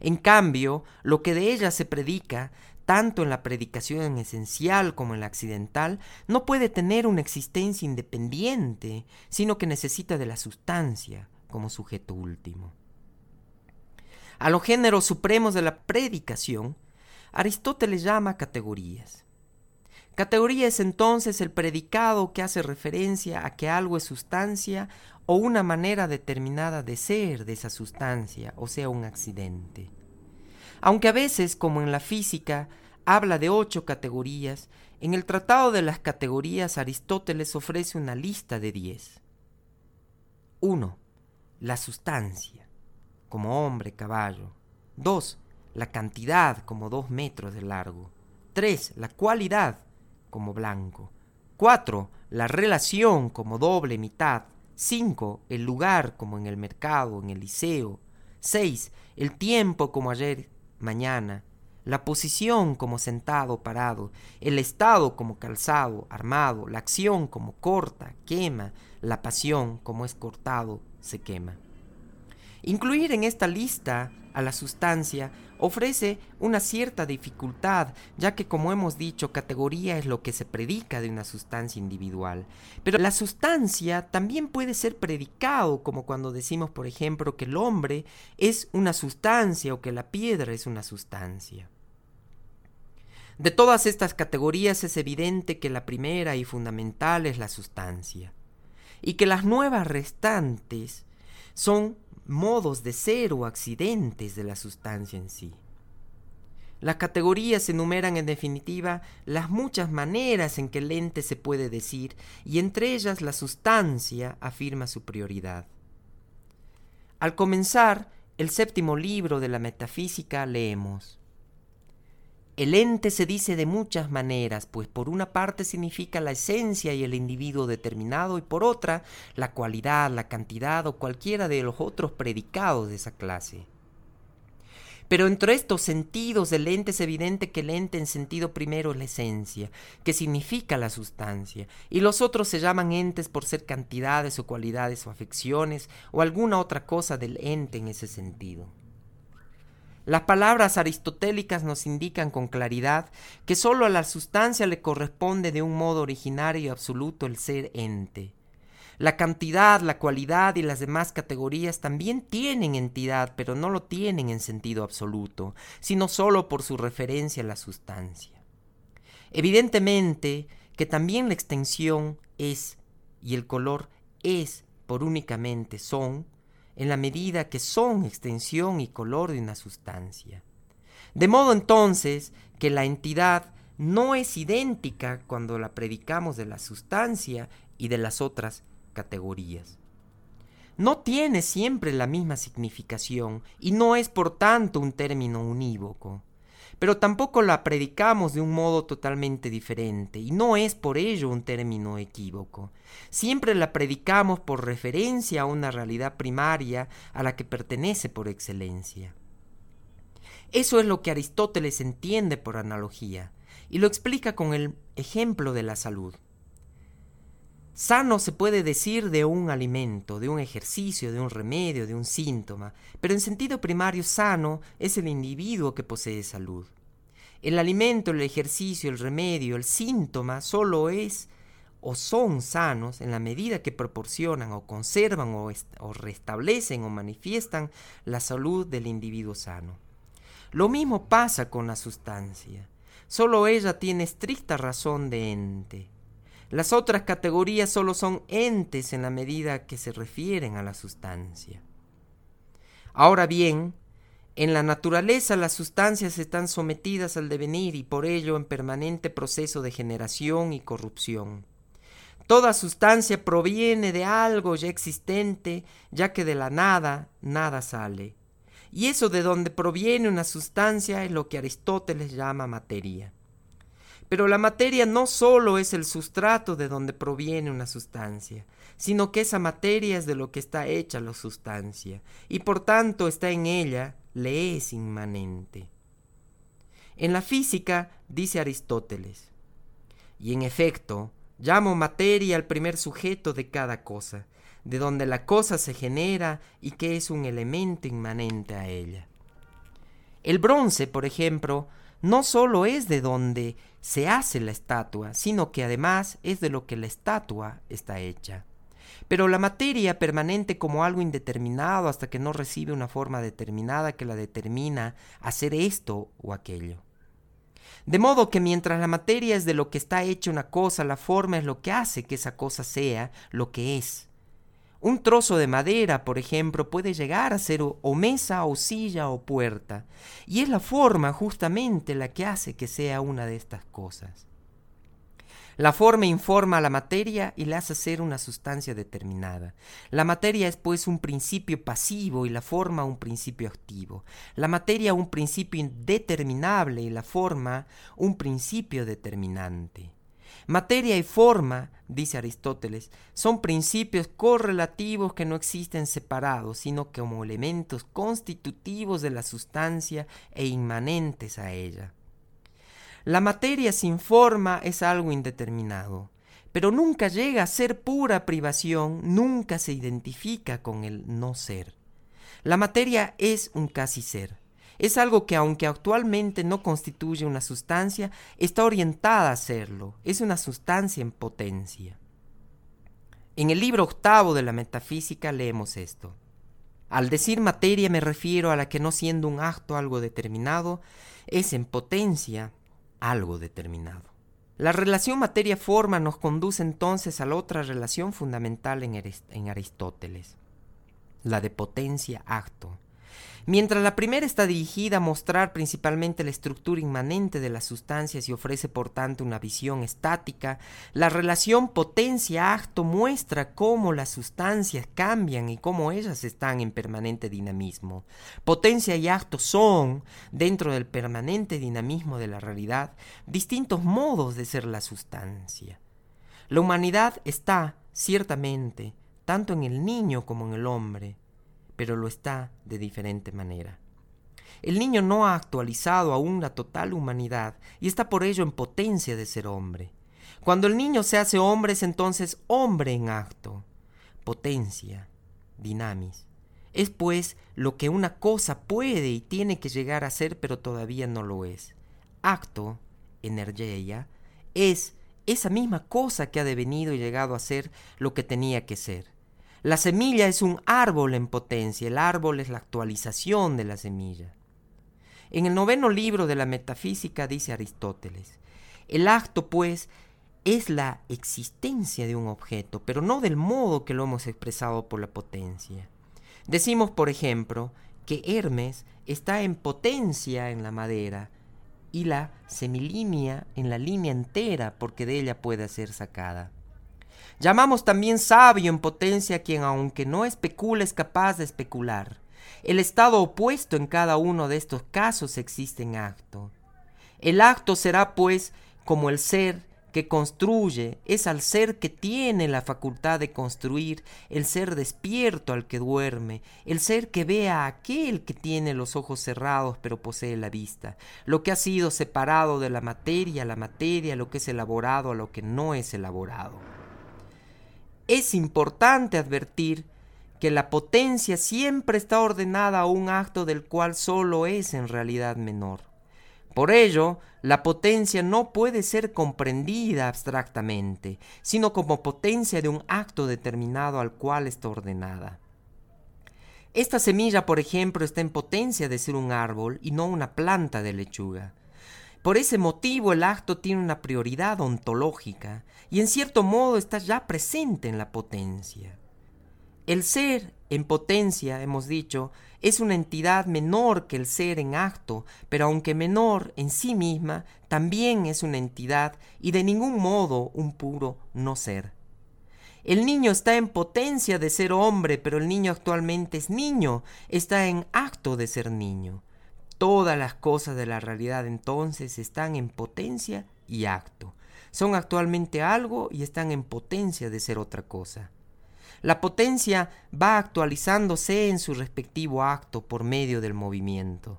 En cambio, lo que de ella se predica, tanto en la predicación esencial como en la accidental, no puede tener una existencia independiente, sino que necesita de la sustancia como sujeto último. A los géneros supremos de la predicación, Aristóteles llama categorías. Categoría es entonces el predicado que hace referencia a que algo es sustancia o una manera determinada de ser de esa sustancia, o sea, un accidente. Aunque a veces, como en la física, habla de ocho categorías, en el Tratado de las Categorías Aristóteles ofrece una lista de diez. 1. La sustancia, como hombre, caballo. 2. La cantidad, como dos metros de largo. 3. La cualidad, como blanco. 4. La relación como doble mitad. 5. El lugar como en el mercado, en el liceo. 6. El tiempo como ayer, mañana. La posición como sentado, parado. El estado como calzado, armado. La acción como corta, quema. La pasión como es cortado, se quema. Incluir en esta lista a la sustancia ofrece una cierta dificultad, ya que como hemos dicho, categoría es lo que se predica de una sustancia individual. Pero la sustancia también puede ser predicado, como cuando decimos, por ejemplo, que el hombre es una sustancia o que la piedra es una sustancia. De todas estas categorías es evidente que la primera y fundamental es la sustancia, y que las nuevas restantes son modos de ser o accidentes de la sustancia en sí. Las categorías enumeran en definitiva las muchas maneras en que el ente se puede decir y entre ellas la sustancia afirma su prioridad. Al comenzar el séptimo libro de la metafísica leemos El ente se dice de muchas maneras, pues por una parte significa la esencia y el individuo determinado y por otra la cualidad, la cantidad o cualquiera de los otros predicados de esa clase. Pero entre estos sentidos del ente es evidente que el ente en sentido primero es la esencia, que significa la sustancia, y los otros se llaman entes por ser cantidades o cualidades o afecciones o alguna otra cosa del ente en ese sentido. Las palabras aristotélicas nos indican con claridad que sólo a la sustancia le corresponde de un modo originario y absoluto el ser ente. La cantidad, la cualidad y las demás categorías también tienen entidad, pero no lo tienen en sentido absoluto, sino solo por su referencia a la sustancia. Evidentemente que también la extensión es y el color es por únicamente son, en la medida que son extensión y color de una sustancia. De modo entonces que la entidad no es idéntica cuando la predicamos de la sustancia y de las otras categorías. No tiene siempre la misma significación y no es por tanto un término unívoco, pero tampoco la predicamos de un modo totalmente diferente y no es por ello un término equívoco. Siempre la predicamos por referencia a una realidad primaria a la que pertenece por excelencia. Eso es lo que Aristóteles entiende por analogía y lo explica con el ejemplo de la salud. Sano se puede decir de un alimento, de un ejercicio, de un remedio, de un síntoma, pero en sentido primario sano es el individuo que posee salud. El alimento, el ejercicio, el remedio, el síntoma solo es o son sanos en la medida que proporcionan o conservan o, restablecen o manifiestan la salud del individuo sano. Lo mismo pasa con la sustancia. Solo ella tiene estricta razón de ente. Las otras categorías solo son entes en la medida que se refieren a la sustancia. Ahora bien, en la naturaleza las sustancias están sometidas al devenir y por ello en permanente proceso de generación y corrupción. Toda sustancia proviene de algo ya existente, ya que de la nada nada sale. Y eso de donde proviene una sustancia es lo que Aristóteles llama materia. Pero la materia no solo es el sustrato de donde proviene una sustancia, sino que esa materia es de lo que está hecha la sustancia, y por tanto está en ella, le es inmanente. En la física, dice Aristóteles, y en efecto, llamo materia al primer sujeto de cada cosa, de donde la cosa se genera y que es un elemento inmanente a ella. El bronce, por ejemplo, no solo es de donde se hace la estatua, sino que además es de lo que la estatua está hecha. Pero la materia permanente como algo indeterminado hasta que no recibe una forma determinada que la determina hacer esto o aquello. De modo que mientras la materia es de lo que está hecha una cosa, la forma es lo que hace que esa cosa sea lo que es. Un trozo de madera, por ejemplo, puede llegar a ser o mesa o silla o puerta, y es la forma justamente la que hace que sea una de estas cosas. La forma informa a la materia y la hace ser una sustancia determinada. La materia es pues un principio pasivo y la forma un principio activo. La materia un principio indeterminable y la forma un principio determinante. Materia y forma, dice Aristóteles, son principios correlativos que no existen separados, sino como elementos constitutivos de la sustancia e inmanentes a ella. La materia sin forma es algo indeterminado, pero nunca llega a ser pura privación, nunca se identifica con el no ser. La materia es un casi ser. Es algo que aunque actualmente no constituye una sustancia, está orientada a serlo. Es una sustancia en potencia. En el libro octavo de la metafísica leemos esto. Al decir materia me refiero a la que no siendo un acto algo determinado, es en potencia algo determinado. La relación materia-forma nos conduce entonces a la otra relación fundamental en, Aristóteles, la de potencia-acto. Mientras la primera está dirigida a mostrar principalmente la estructura inmanente de las sustancias y ofrece por tanto una visión estática, la relación potencia-acto muestra cómo las sustancias cambian y cómo ellas están en permanente dinamismo. Potencia y acto son, dentro del permanente dinamismo de la realidad, distintos modos de ser la sustancia. La humanidad está, ciertamente, tanto en el niño como en el hombre, pero lo está de diferente manera. El niño no ha actualizado aún la total humanidad y está por ello en potencia de ser hombre. Cuando el niño se hace hombre es entonces hombre en acto. Potencia, dinamis. Es pues lo que una cosa puede y tiene que llegar a ser pero todavía no lo es. Acto, energía, es esa misma cosa que ha devenido y llegado a ser lo que tenía que ser. La semilla es un árbol en potencia, el árbol es la actualización de la semilla. En el noveno libro de la metafísica dice Aristóteles, el acto pues es la existencia de un objeto, pero no del modo que lo hemos expresado por la potencia. Decimos, por ejemplo, que Hermes está en potencia en la madera y la semilínea en la línea entera porque de ella puede ser sacada. Llamamos también sabio en potencia quien aunque no especula es capaz de especular. El estado opuesto en cada uno de estos casos existe en acto. El acto será pues como el ser que construye, es al ser que tiene la facultad de construir, el ser despierto al que duerme, el ser que ve a aquel que tiene los ojos cerrados pero posee la vista, lo que ha sido separado de la materia, la materia, lo que es elaborado a lo que no es elaborado. Es importante advertir que la potencia siempre está ordenada a un acto del cual solo es en realidad menor. Por ello, la potencia no puede ser comprendida abstractamente, sino como potencia de un acto determinado al cual está ordenada. Esta semilla, por ejemplo, está en potencia de ser un árbol y no una planta de lechuga. Por ese motivo el acto tiene una prioridad ontológica y en cierto modo está ya presente en la potencia. El ser en potencia, hemos dicho, es una entidad menor que el ser en acto, pero aunque menor en sí misma, también es una entidad y de ningún modo un puro no ser. El niño está en potencia de ser hombre, pero el niño actualmente es niño, está en acto de ser niño. Todas las cosas de la realidad entonces están en potencia y acto. Son actualmente algo y están en potencia de ser otra cosa. La potencia va actualizándose en su respectivo acto por medio del movimiento.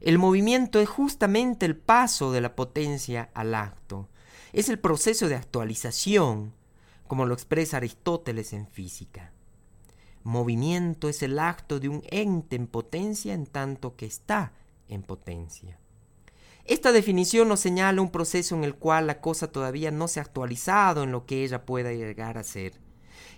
El movimiento es justamente el paso de la potencia al acto. Es el proceso de actualización, como lo expresa Aristóteles en física. Movimiento es el acto de un ente en potencia en tanto que está en potencia. Esta definición nos señala un proceso en el cual la cosa todavía no se ha actualizado en lo que ella pueda llegar a ser.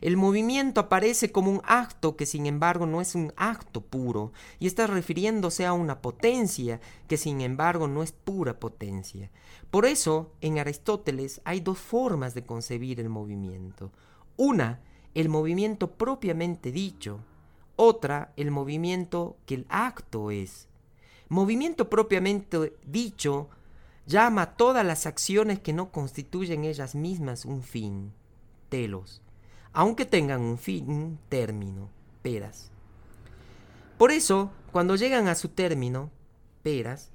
El movimiento aparece como un acto que sin embargo no es un acto puro y está refiriéndose a una potencia que sin embargo no es pura potencia. Por eso en Aristóteles hay dos formas de concebir el movimiento. Una, el movimiento propiamente dicho. Otra, el movimiento que el acto es. Movimiento propiamente dicho llama todas las acciones que no constituyen ellas mismas un fin, telos, aunque tengan un fin, un término, peras. Por eso, cuando llegan a su término, peras,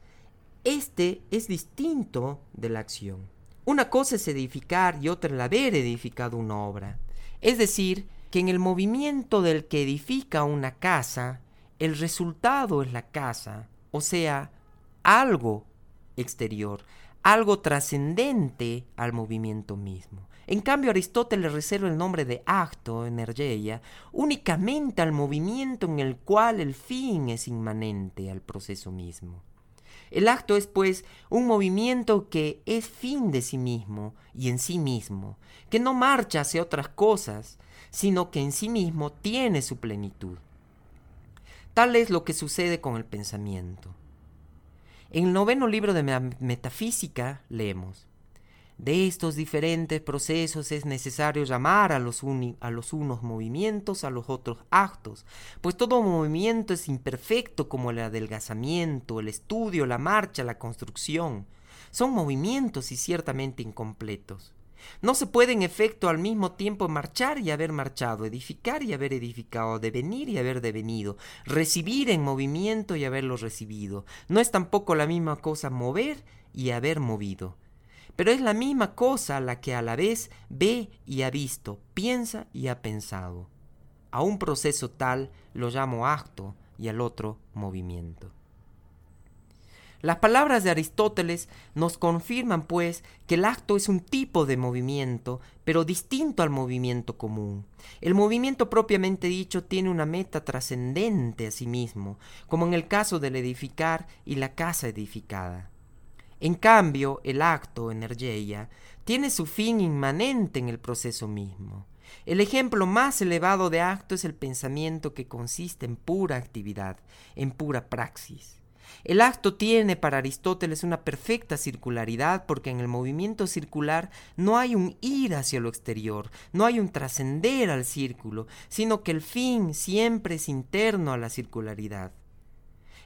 este es distinto de la acción. Una cosa es edificar y otra el haber edificado una obra. Es decir, que en el movimiento del que edifica una casa, el resultado es la casa, o sea, algo exterior, algo trascendente al movimiento mismo. En cambio, Aristóteles reserva el nombre de acto, energía, únicamente al movimiento en el cual el fin es inmanente al proceso mismo. El acto es, pues, un movimiento que es fin de sí mismo y en sí mismo, que no marcha hacia otras cosas, sino que en sí mismo tiene su plenitud. Tal es lo que sucede con el pensamiento. En el noveno libro de Metafísica leemos, de estos diferentes procesos es necesario llamar a los, unos movimientos, a los otros actos, pues todo movimiento es imperfecto como el adelgazamiento, el estudio, la marcha, la construcción. Son movimientos y ciertamente incompletos. No se puede en efecto al mismo tiempo marchar y haber marchado, edificar y haber edificado, devenir y haber devenido, recibir en movimiento y haberlo recibido. No es tampoco la misma cosa mover y haber movido. Pero es la misma cosa la que a la vez ve y ha visto, piensa y ha pensado. A un proceso tal lo llamo acto y al otro movimiento. Las palabras de Aristóteles nos confirman, pues, que el acto es un tipo de movimiento, pero distinto al movimiento común. El movimiento propiamente dicho tiene una meta trascendente a sí mismo, como en el caso del edificar y la casa edificada. En cambio, el acto, energía, tiene su fin inmanente en el proceso mismo. El ejemplo más elevado de acto es el pensamiento que consiste en pura actividad, en pura praxis. El acto tiene para Aristóteles una perfecta circularidad porque en el movimiento circular no hay un ir hacia lo exterior, no hay un trascender al círculo, sino que el fin siempre es interno a la circularidad.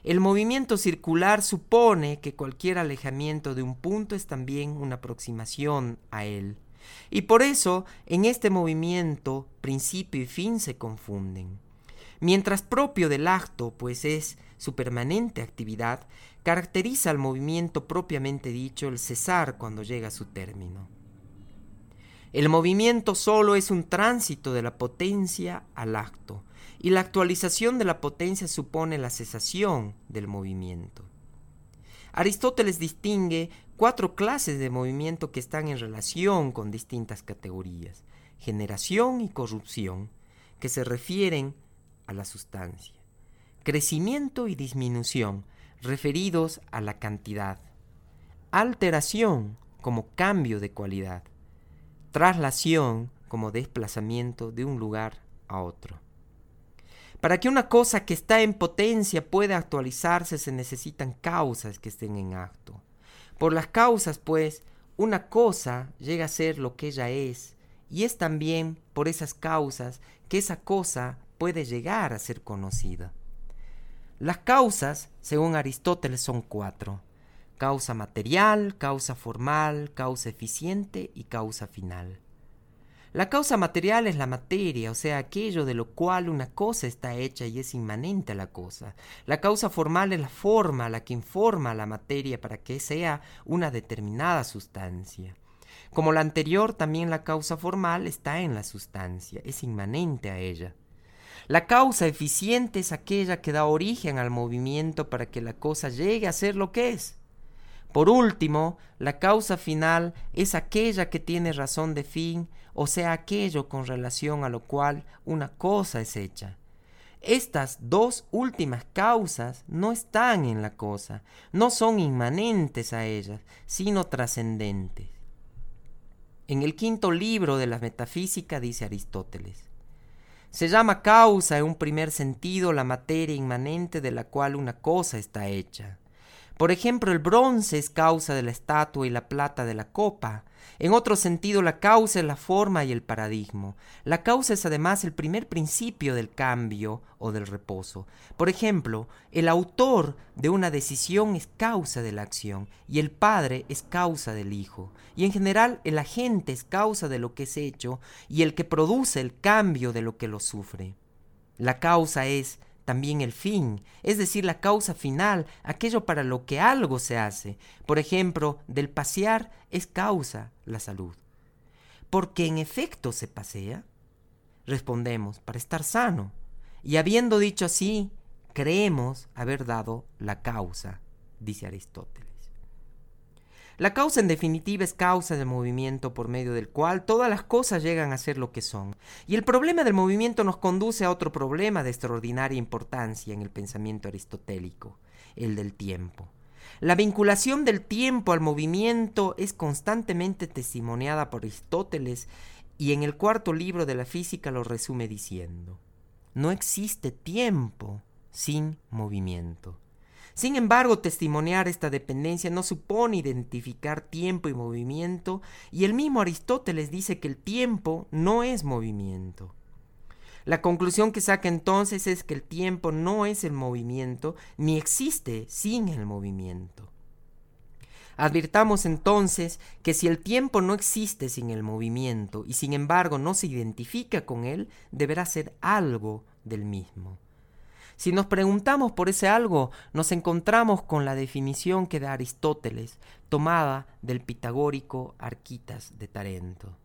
El movimiento circular supone que cualquier alejamiento de un punto es también una aproximación a él. Y por eso en este movimiento principio y fin se confunden. Mientras propio del acto, pues es su permanente actividad, caracteriza al movimiento propiamente dicho el cesar cuando llega a su término. El movimiento solo es un tránsito de la potencia al acto, y la actualización de la potencia supone la cesación del movimiento. Aristóteles distingue cuatro clases de movimiento que están en relación con distintas categorías, generación y corrupción, que se refieren a la sustancia crecimiento y disminución referidos a la cantidad, alteración como cambio de cualidad, traslación como desplazamiento de un lugar a otro. Para que una cosa que está en potencia pueda actualizarse se necesitan causas que estén en acto. Por las causas, pues, una cosa llega a ser lo que ella es, y es también por esas causas que esa cosa puede llegar a ser conocida. Las causas, según Aristóteles, son cuatro. Causa material, causa formal, causa eficiente y causa final. La causa material es la materia, o sea, aquello de lo cual una cosa está hecha y es inmanente a la cosa. La causa formal es la forma, la que informa a la materia para que sea una determinada sustancia. Como la anterior, también la causa formal está en la sustancia, es inmanente a ella. La causa eficiente es aquella que da origen al movimiento para que la cosa llegue a ser lo que es. Por último, la causa final es aquella que tiene razón de fin, o sea, aquello con relación a lo cual una cosa es hecha. Estas dos últimas causas no están en la cosa, no son inmanentes a ella, sino trascendentes. En el quinto libro de la metafísica dice Aristóteles, se llama causa en un primer sentido la materia inmanente de la cual una cosa está hecha. Por ejemplo, el bronce es causa de la estatua y la plata de la copa. En otro sentido, la causa es la forma y el paradigma. La causa es además el primer principio del cambio o del reposo. Por ejemplo, el autor de una decisión es causa de la acción y el padre es causa del hijo. Y en general, el agente es causa de lo que es hecho y el que produce el cambio de lo que lo sufre. La causa es también el fin, es decir, la causa final, aquello para lo que algo se hace. Por ejemplo, del pasear es causa la salud. ¿Por qué en efecto se pasea? Respondemos, para estar sano. Y habiendo dicho así, creemos haber dado la causa, dice Aristóteles. La causa en definitiva es causa del movimiento por medio del cual todas las cosas llegan a ser lo que son. Y el problema del movimiento nos conduce a otro problema de extraordinaria importancia en el pensamiento aristotélico, el del tiempo. La vinculación del tiempo al movimiento es constantemente testimoniada por Aristóteles y en el cuarto libro de la física lo resume diciendo, no existe tiempo sin movimiento. Sin embargo, testimoniar esta dependencia no supone identificar tiempo y movimiento, y el mismo Aristóteles dice que el tiempo no es movimiento. La conclusión que saca entonces es que el tiempo no es el movimiento, ni existe sin el movimiento. Advirtamos entonces que si el tiempo no existe sin el movimiento y sin embargo no se identifica con él, deberá ser algo del mismo. Si nos preguntamos por ese algo, nos encontramos con la definición que da Aristóteles, tomada del pitagórico Arquitas de Tarento.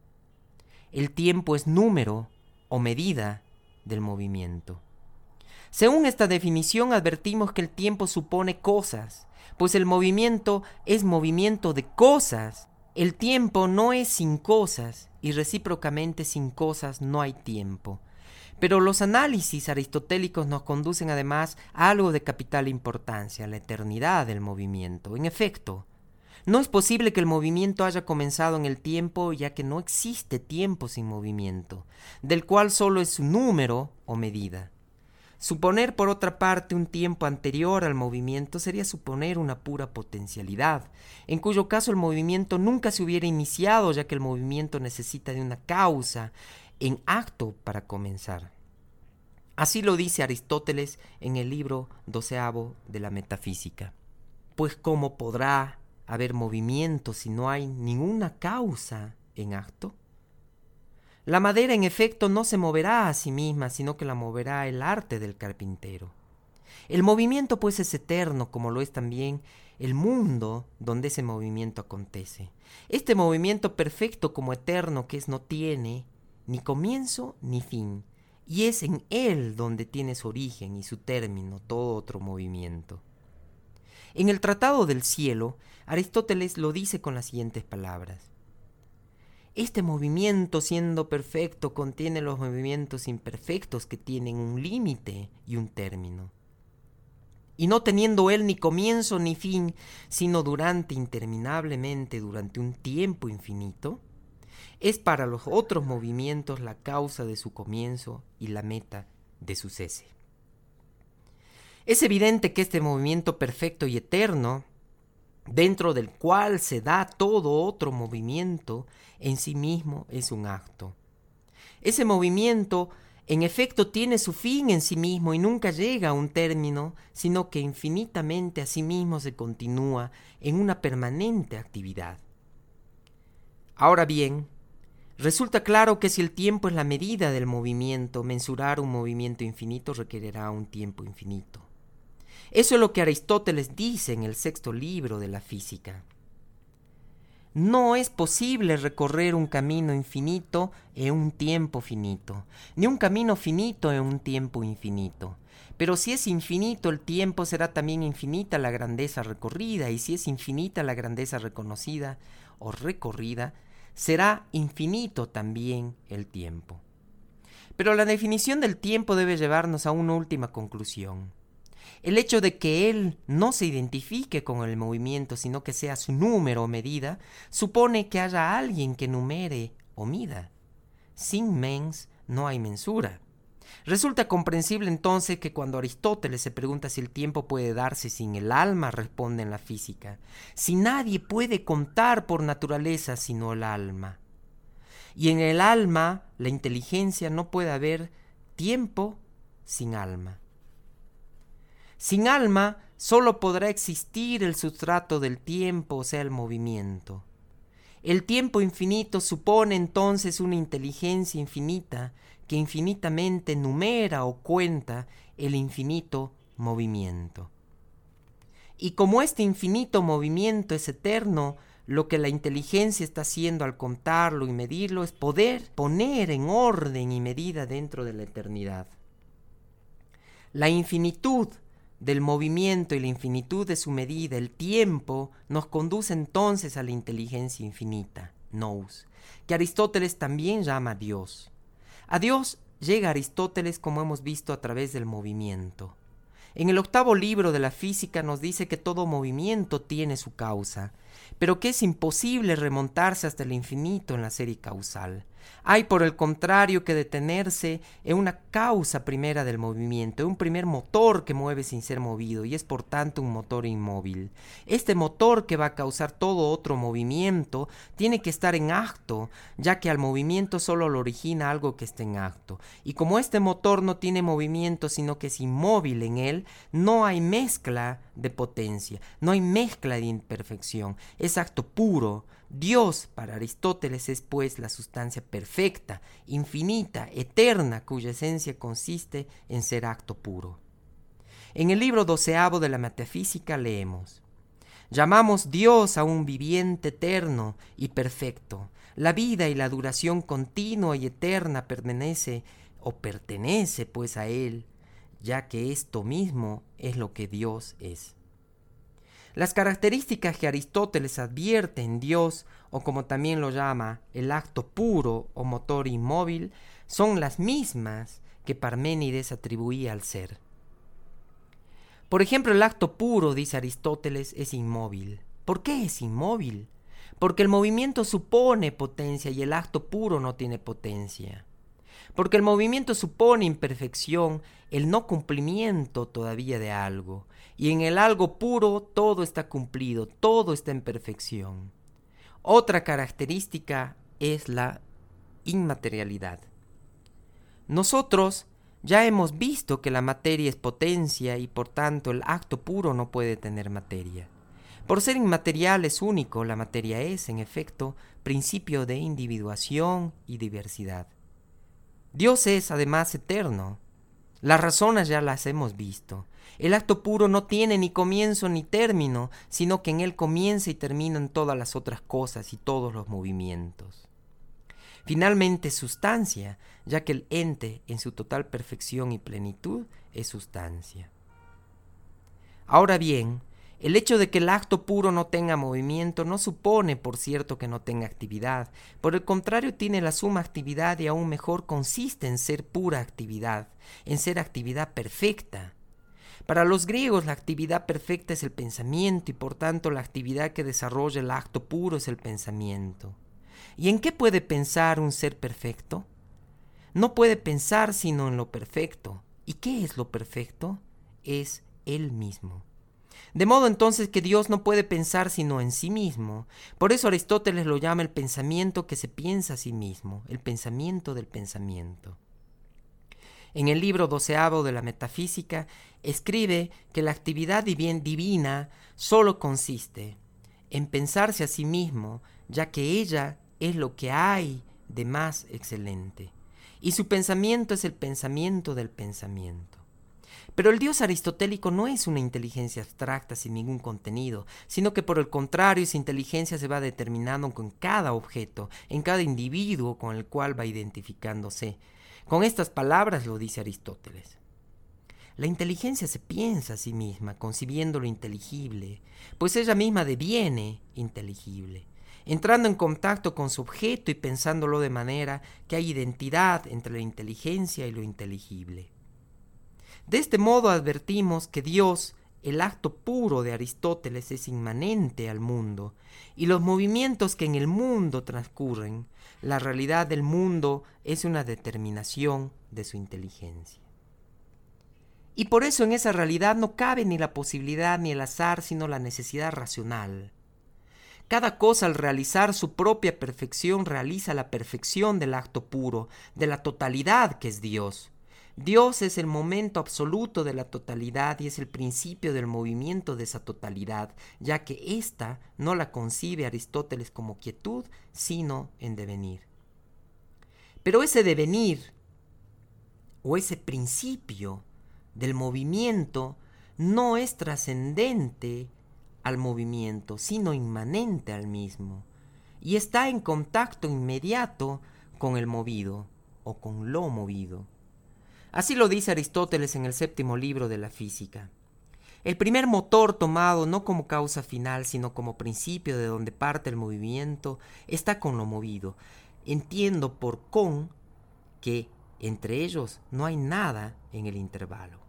El tiempo es número o medida del movimiento. Según esta definición advertimos que el tiempo supone cosas, pues el movimiento es movimiento de cosas. El tiempo no es sin cosas y recíprocamente sin cosas no hay tiempo. Pero los análisis aristotélicos nos conducen además a algo de capital importancia, la eternidad del movimiento. En efecto, no es posible que el movimiento haya comenzado en el tiempo, ya que no existe tiempo sin movimiento, del cual solo es su número o medida. Suponer, por otra parte, un tiempo anterior al movimiento sería suponer una pura potencialidad, en cuyo caso el movimiento nunca se hubiera iniciado, ya que el movimiento necesita de una causa en acto para comenzar. Así lo dice Aristóteles en el libro doceavo de la Metafísica. Pues ¿cómo podrá haber movimiento si no hay ninguna causa en acto? La madera en efecto no se moverá a sí misma, sino que la moverá el arte del carpintero. El movimiento pues es eterno, como lo es también el mundo donde ese movimiento acontece. Este movimiento perfecto como eterno que es no tiene ni comienzo ni fin, y es en él donde tiene su origen y su término todo otro movimiento. En el Tratado del Cielo, Aristóteles lo dice con las siguientes palabras. Este movimiento, siendo perfecto, contiene los movimientos imperfectos que tienen un límite y un término. Y no teniendo él ni comienzo ni fin, sino durante interminablemente, durante un tiempo infinito, es para los otros movimientos la causa de su comienzo y la meta de su cese. Es evidente que este movimiento perfecto y eterno dentro del cual se da todo otro movimiento, en sí mismo es un acto. Ese movimiento, en efecto, tiene su fin en sí mismo y nunca llega a un término, sino que infinitamente a sí mismo se continúa en una permanente actividad. Ahora bien, resulta claro que si el tiempo es la medida del movimiento, mensurar un movimiento infinito requerirá un tiempo infinito. Eso es lo que Aristóteles dice en el sexto libro de la física. No es posible recorrer un camino infinito en un tiempo finito, ni un camino finito en un tiempo infinito. Pero si es infinito el tiempo, será también infinita la grandeza recorrida, y si es infinita la grandeza reconocida o recorrida, será infinito también el tiempo. Pero la definición del tiempo debe llevarnos a una última conclusión. El hecho de que él no se identifique con el movimiento, sino que sea su número o medida, supone que haya alguien que numere o mida. Sin mens no hay mensura. Resulta comprensible entonces que cuando Aristóteles se pregunta si el tiempo puede darse sin el alma, responde en la física, si nadie puede contar por naturaleza sino el alma. Y en el alma, la inteligencia, no puede haber tiempo sin alma. Sin alma solo podrá existir el sustrato del tiempo, o sea, el movimiento. El tiempo infinito supone entonces una inteligencia infinita que infinitamente numera o cuenta el infinito movimiento. Y como este infinito movimiento es eterno, lo que la inteligencia está haciendo al contarlo y medirlo es poder poner en orden y medida dentro de la eternidad. La infinitud del movimiento y la infinitud de su medida, el tiempo, nos conduce entonces a la inteligencia infinita, nous, que Aristóteles también llama Dios. A Dios llega Aristóteles como hemos visto a través del movimiento. En el octavo libro de la física nos dice que todo movimiento tiene su causa, pero que es imposible remontarse hasta el infinito en la serie causal, Hay por el contrario que detenerse en una causa primera del movimiento, en un primer motor que mueve sin ser movido y es por tanto un motor inmóvil. Este motor que va a causar todo otro movimiento tiene que estar en acto, ya que al movimiento solo lo origina algo que esté en acto. Y como este motor no tiene movimiento sino que es inmóvil en él, no hay mezcla de potencia, no hay mezcla de imperfección, es acto puro, Dios para Aristóteles es pues la sustancia perfecta, infinita, eterna, cuya esencia consiste en ser acto puro. En el libro doceavo de la metafísica leemos, llamamos Dios a un viviente eterno y perfecto. La vida y la duración continua y eterna pertenece o pertenece pues a Él, ya que esto mismo es lo que Dios es. Las características que Aristóteles advierte en Dios, o como también lo llama el acto puro o motor inmóvil, son las mismas que Parménides atribuía al ser. Por ejemplo, el acto puro, dice Aristóteles, es inmóvil. ¿Por qué es inmóvil? Porque el movimiento supone potencia y el acto puro no tiene potencia. Porque el movimiento supone imperfección, el no cumplimiento todavía de algo, y en el algo puro todo está cumplido, todo está en perfección. Otra característica es la inmaterialidad. Nosotros ya hemos visto que la materia es potencia y por tanto el acto puro no puede tener materia. Por ser inmaterial es único, la materia es, en efecto, principio de individuación y diversidad. Dios es además eterno. Las razones ya las hemos visto. El acto puro no tiene ni comienzo ni término, sino que en él comienza y terminan todas las otras cosas y todos los movimientos. Finalmente, sustancia, ya que el ente en su total perfección y plenitud es sustancia. Ahora bien, el hecho de que el acto puro no tenga movimiento no supone, por cierto, que no tenga actividad. Por el contrario, tiene la suma actividad y aún mejor consiste en ser pura actividad, en ser actividad perfecta. Para los griegos la actividad perfecta es el pensamiento y por tanto la actividad que desarrolla el acto puro es el pensamiento. ¿Y en qué puede pensar un ser perfecto? No puede pensar sino en lo perfecto. ¿Y qué es lo perfecto? Es él mismo. De modo entonces que Dios no puede pensar sino en sí mismo. Por eso Aristóteles lo llama el pensamiento que se piensa a sí mismo, el pensamiento del pensamiento. En el libro doceavo de la Metafísica escribe que la actividad divina solo consiste en pensarse a sí mismo, ya que ella es lo que hay de más excelente, y su pensamiento es el pensamiento del pensamiento. Pero el Dios aristotélico no es una inteligencia abstracta sin ningún contenido, sino que por el contrario esa inteligencia se va determinando con cada objeto, en cada individuo con el cual va identificándose. Con estas palabras lo dice Aristóteles. La inteligencia se piensa a sí misma, concibiendo lo inteligible, pues ella misma deviene inteligible, entrando en contacto con su objeto y pensándolo de manera que hay identidad entre la inteligencia y lo inteligible. De este modo advertimos que Dios, el acto puro de Aristóteles, es inmanente al mundo, y los movimientos que en el mundo transcurren, la realidad del mundo es una determinación de su inteligencia. Y por eso en esa realidad no cabe ni la posibilidad ni el azar, sino la necesidad racional. Cada cosa al realizar su propia perfección realiza la perfección del acto puro, de la totalidad que es Dios. Dios es el momento absoluto de la totalidad y es el principio del movimiento de esa totalidad, ya que ésta no la concibe Aristóteles como quietud, sino en devenir. Pero ese devenir o ese principio del movimiento no es trascendente al movimiento, sino inmanente al mismo, y está en contacto inmediato con el movido o con lo movido. Así lo dice Aristóteles en el séptimo libro de la física. El primer motor tomado no como causa final, sino como principio de donde parte el movimiento, está con lo movido. Entiendo por con que entre ellos no hay nada en el intervalo.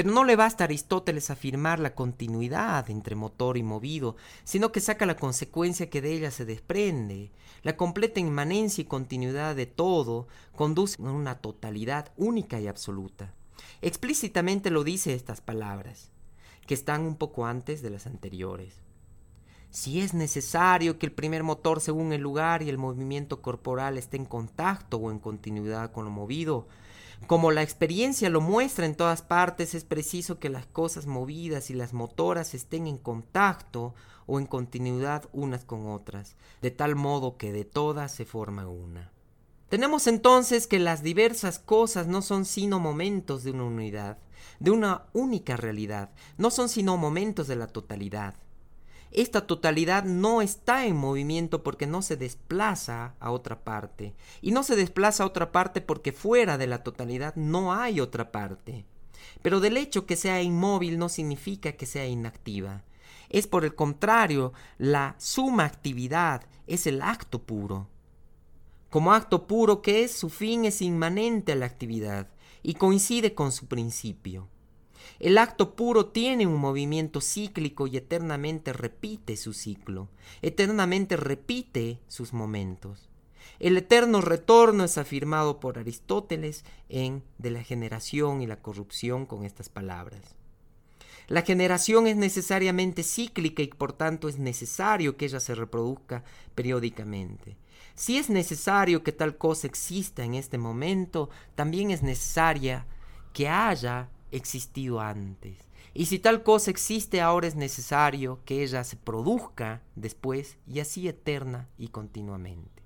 Pero no le basta a Aristóteles afirmar la continuidad entre motor y movido, sino que saca la consecuencia que de ella se desprende. La completa inmanencia y continuidad de todo conduce a una totalidad única y absoluta. Explícitamente lo dice estas palabras, que están un poco antes de las anteriores. Si es necesario que el primer motor según el lugar y el movimiento corporal esté en contacto o en continuidad con lo movido, como la experiencia lo muestra en todas partes, es preciso que las cosas movidas y las motoras estén en contacto o en continuidad unas con otras, de tal modo que de todas se forma una. Tenemos entonces que las diversas cosas no son sino momentos de una unidad, de una única realidad, no son sino momentos de la totalidad. Esta totalidad no está en movimiento porque no se desplaza a otra parte. Y no se desplaza a otra parte porque fuera de la totalidad no hay otra parte. Pero del hecho que sea inmóvil no significa que sea inactiva. Es por el contrario, la suma actividad es el acto puro. Como acto puro que es, su fin es inmanente a la actividad y coincide con su principio. El acto puro tiene un movimiento cíclico y eternamente repite su ciclo, eternamente repite sus momentos. El eterno retorno es afirmado por Aristóteles en De la generación y la corrupción con estas palabras. La generación es necesariamente cíclica y por tanto es necesario que ella se reproduzca periódicamente. Si es necesario que tal cosa exista en este momento, también es necesaria que haya existido antes. Y si tal cosa existe ahora es necesario que ella se produzca después y así eterna y continuamente.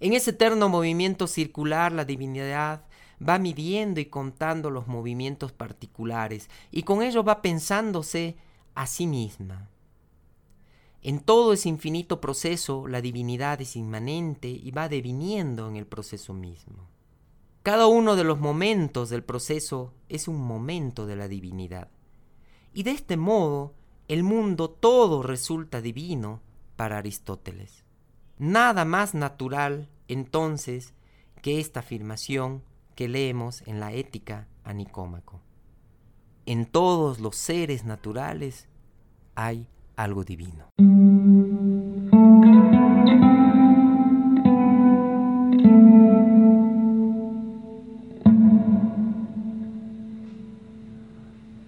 En ese eterno movimiento circular la divinidad va midiendo y contando los movimientos particulares y con ello va pensándose a sí misma. En todo ese infinito proceso la divinidad es inmanente y va deviniendo en el proceso mismo. Cada uno de los momentos del proceso es un momento de la divinidad. Y de este modo, el mundo todo resulta divino para Aristóteles. Nada más natural, entonces, que esta afirmación que leemos en la ética a Nicómaco. En todos los seres naturales hay algo divino.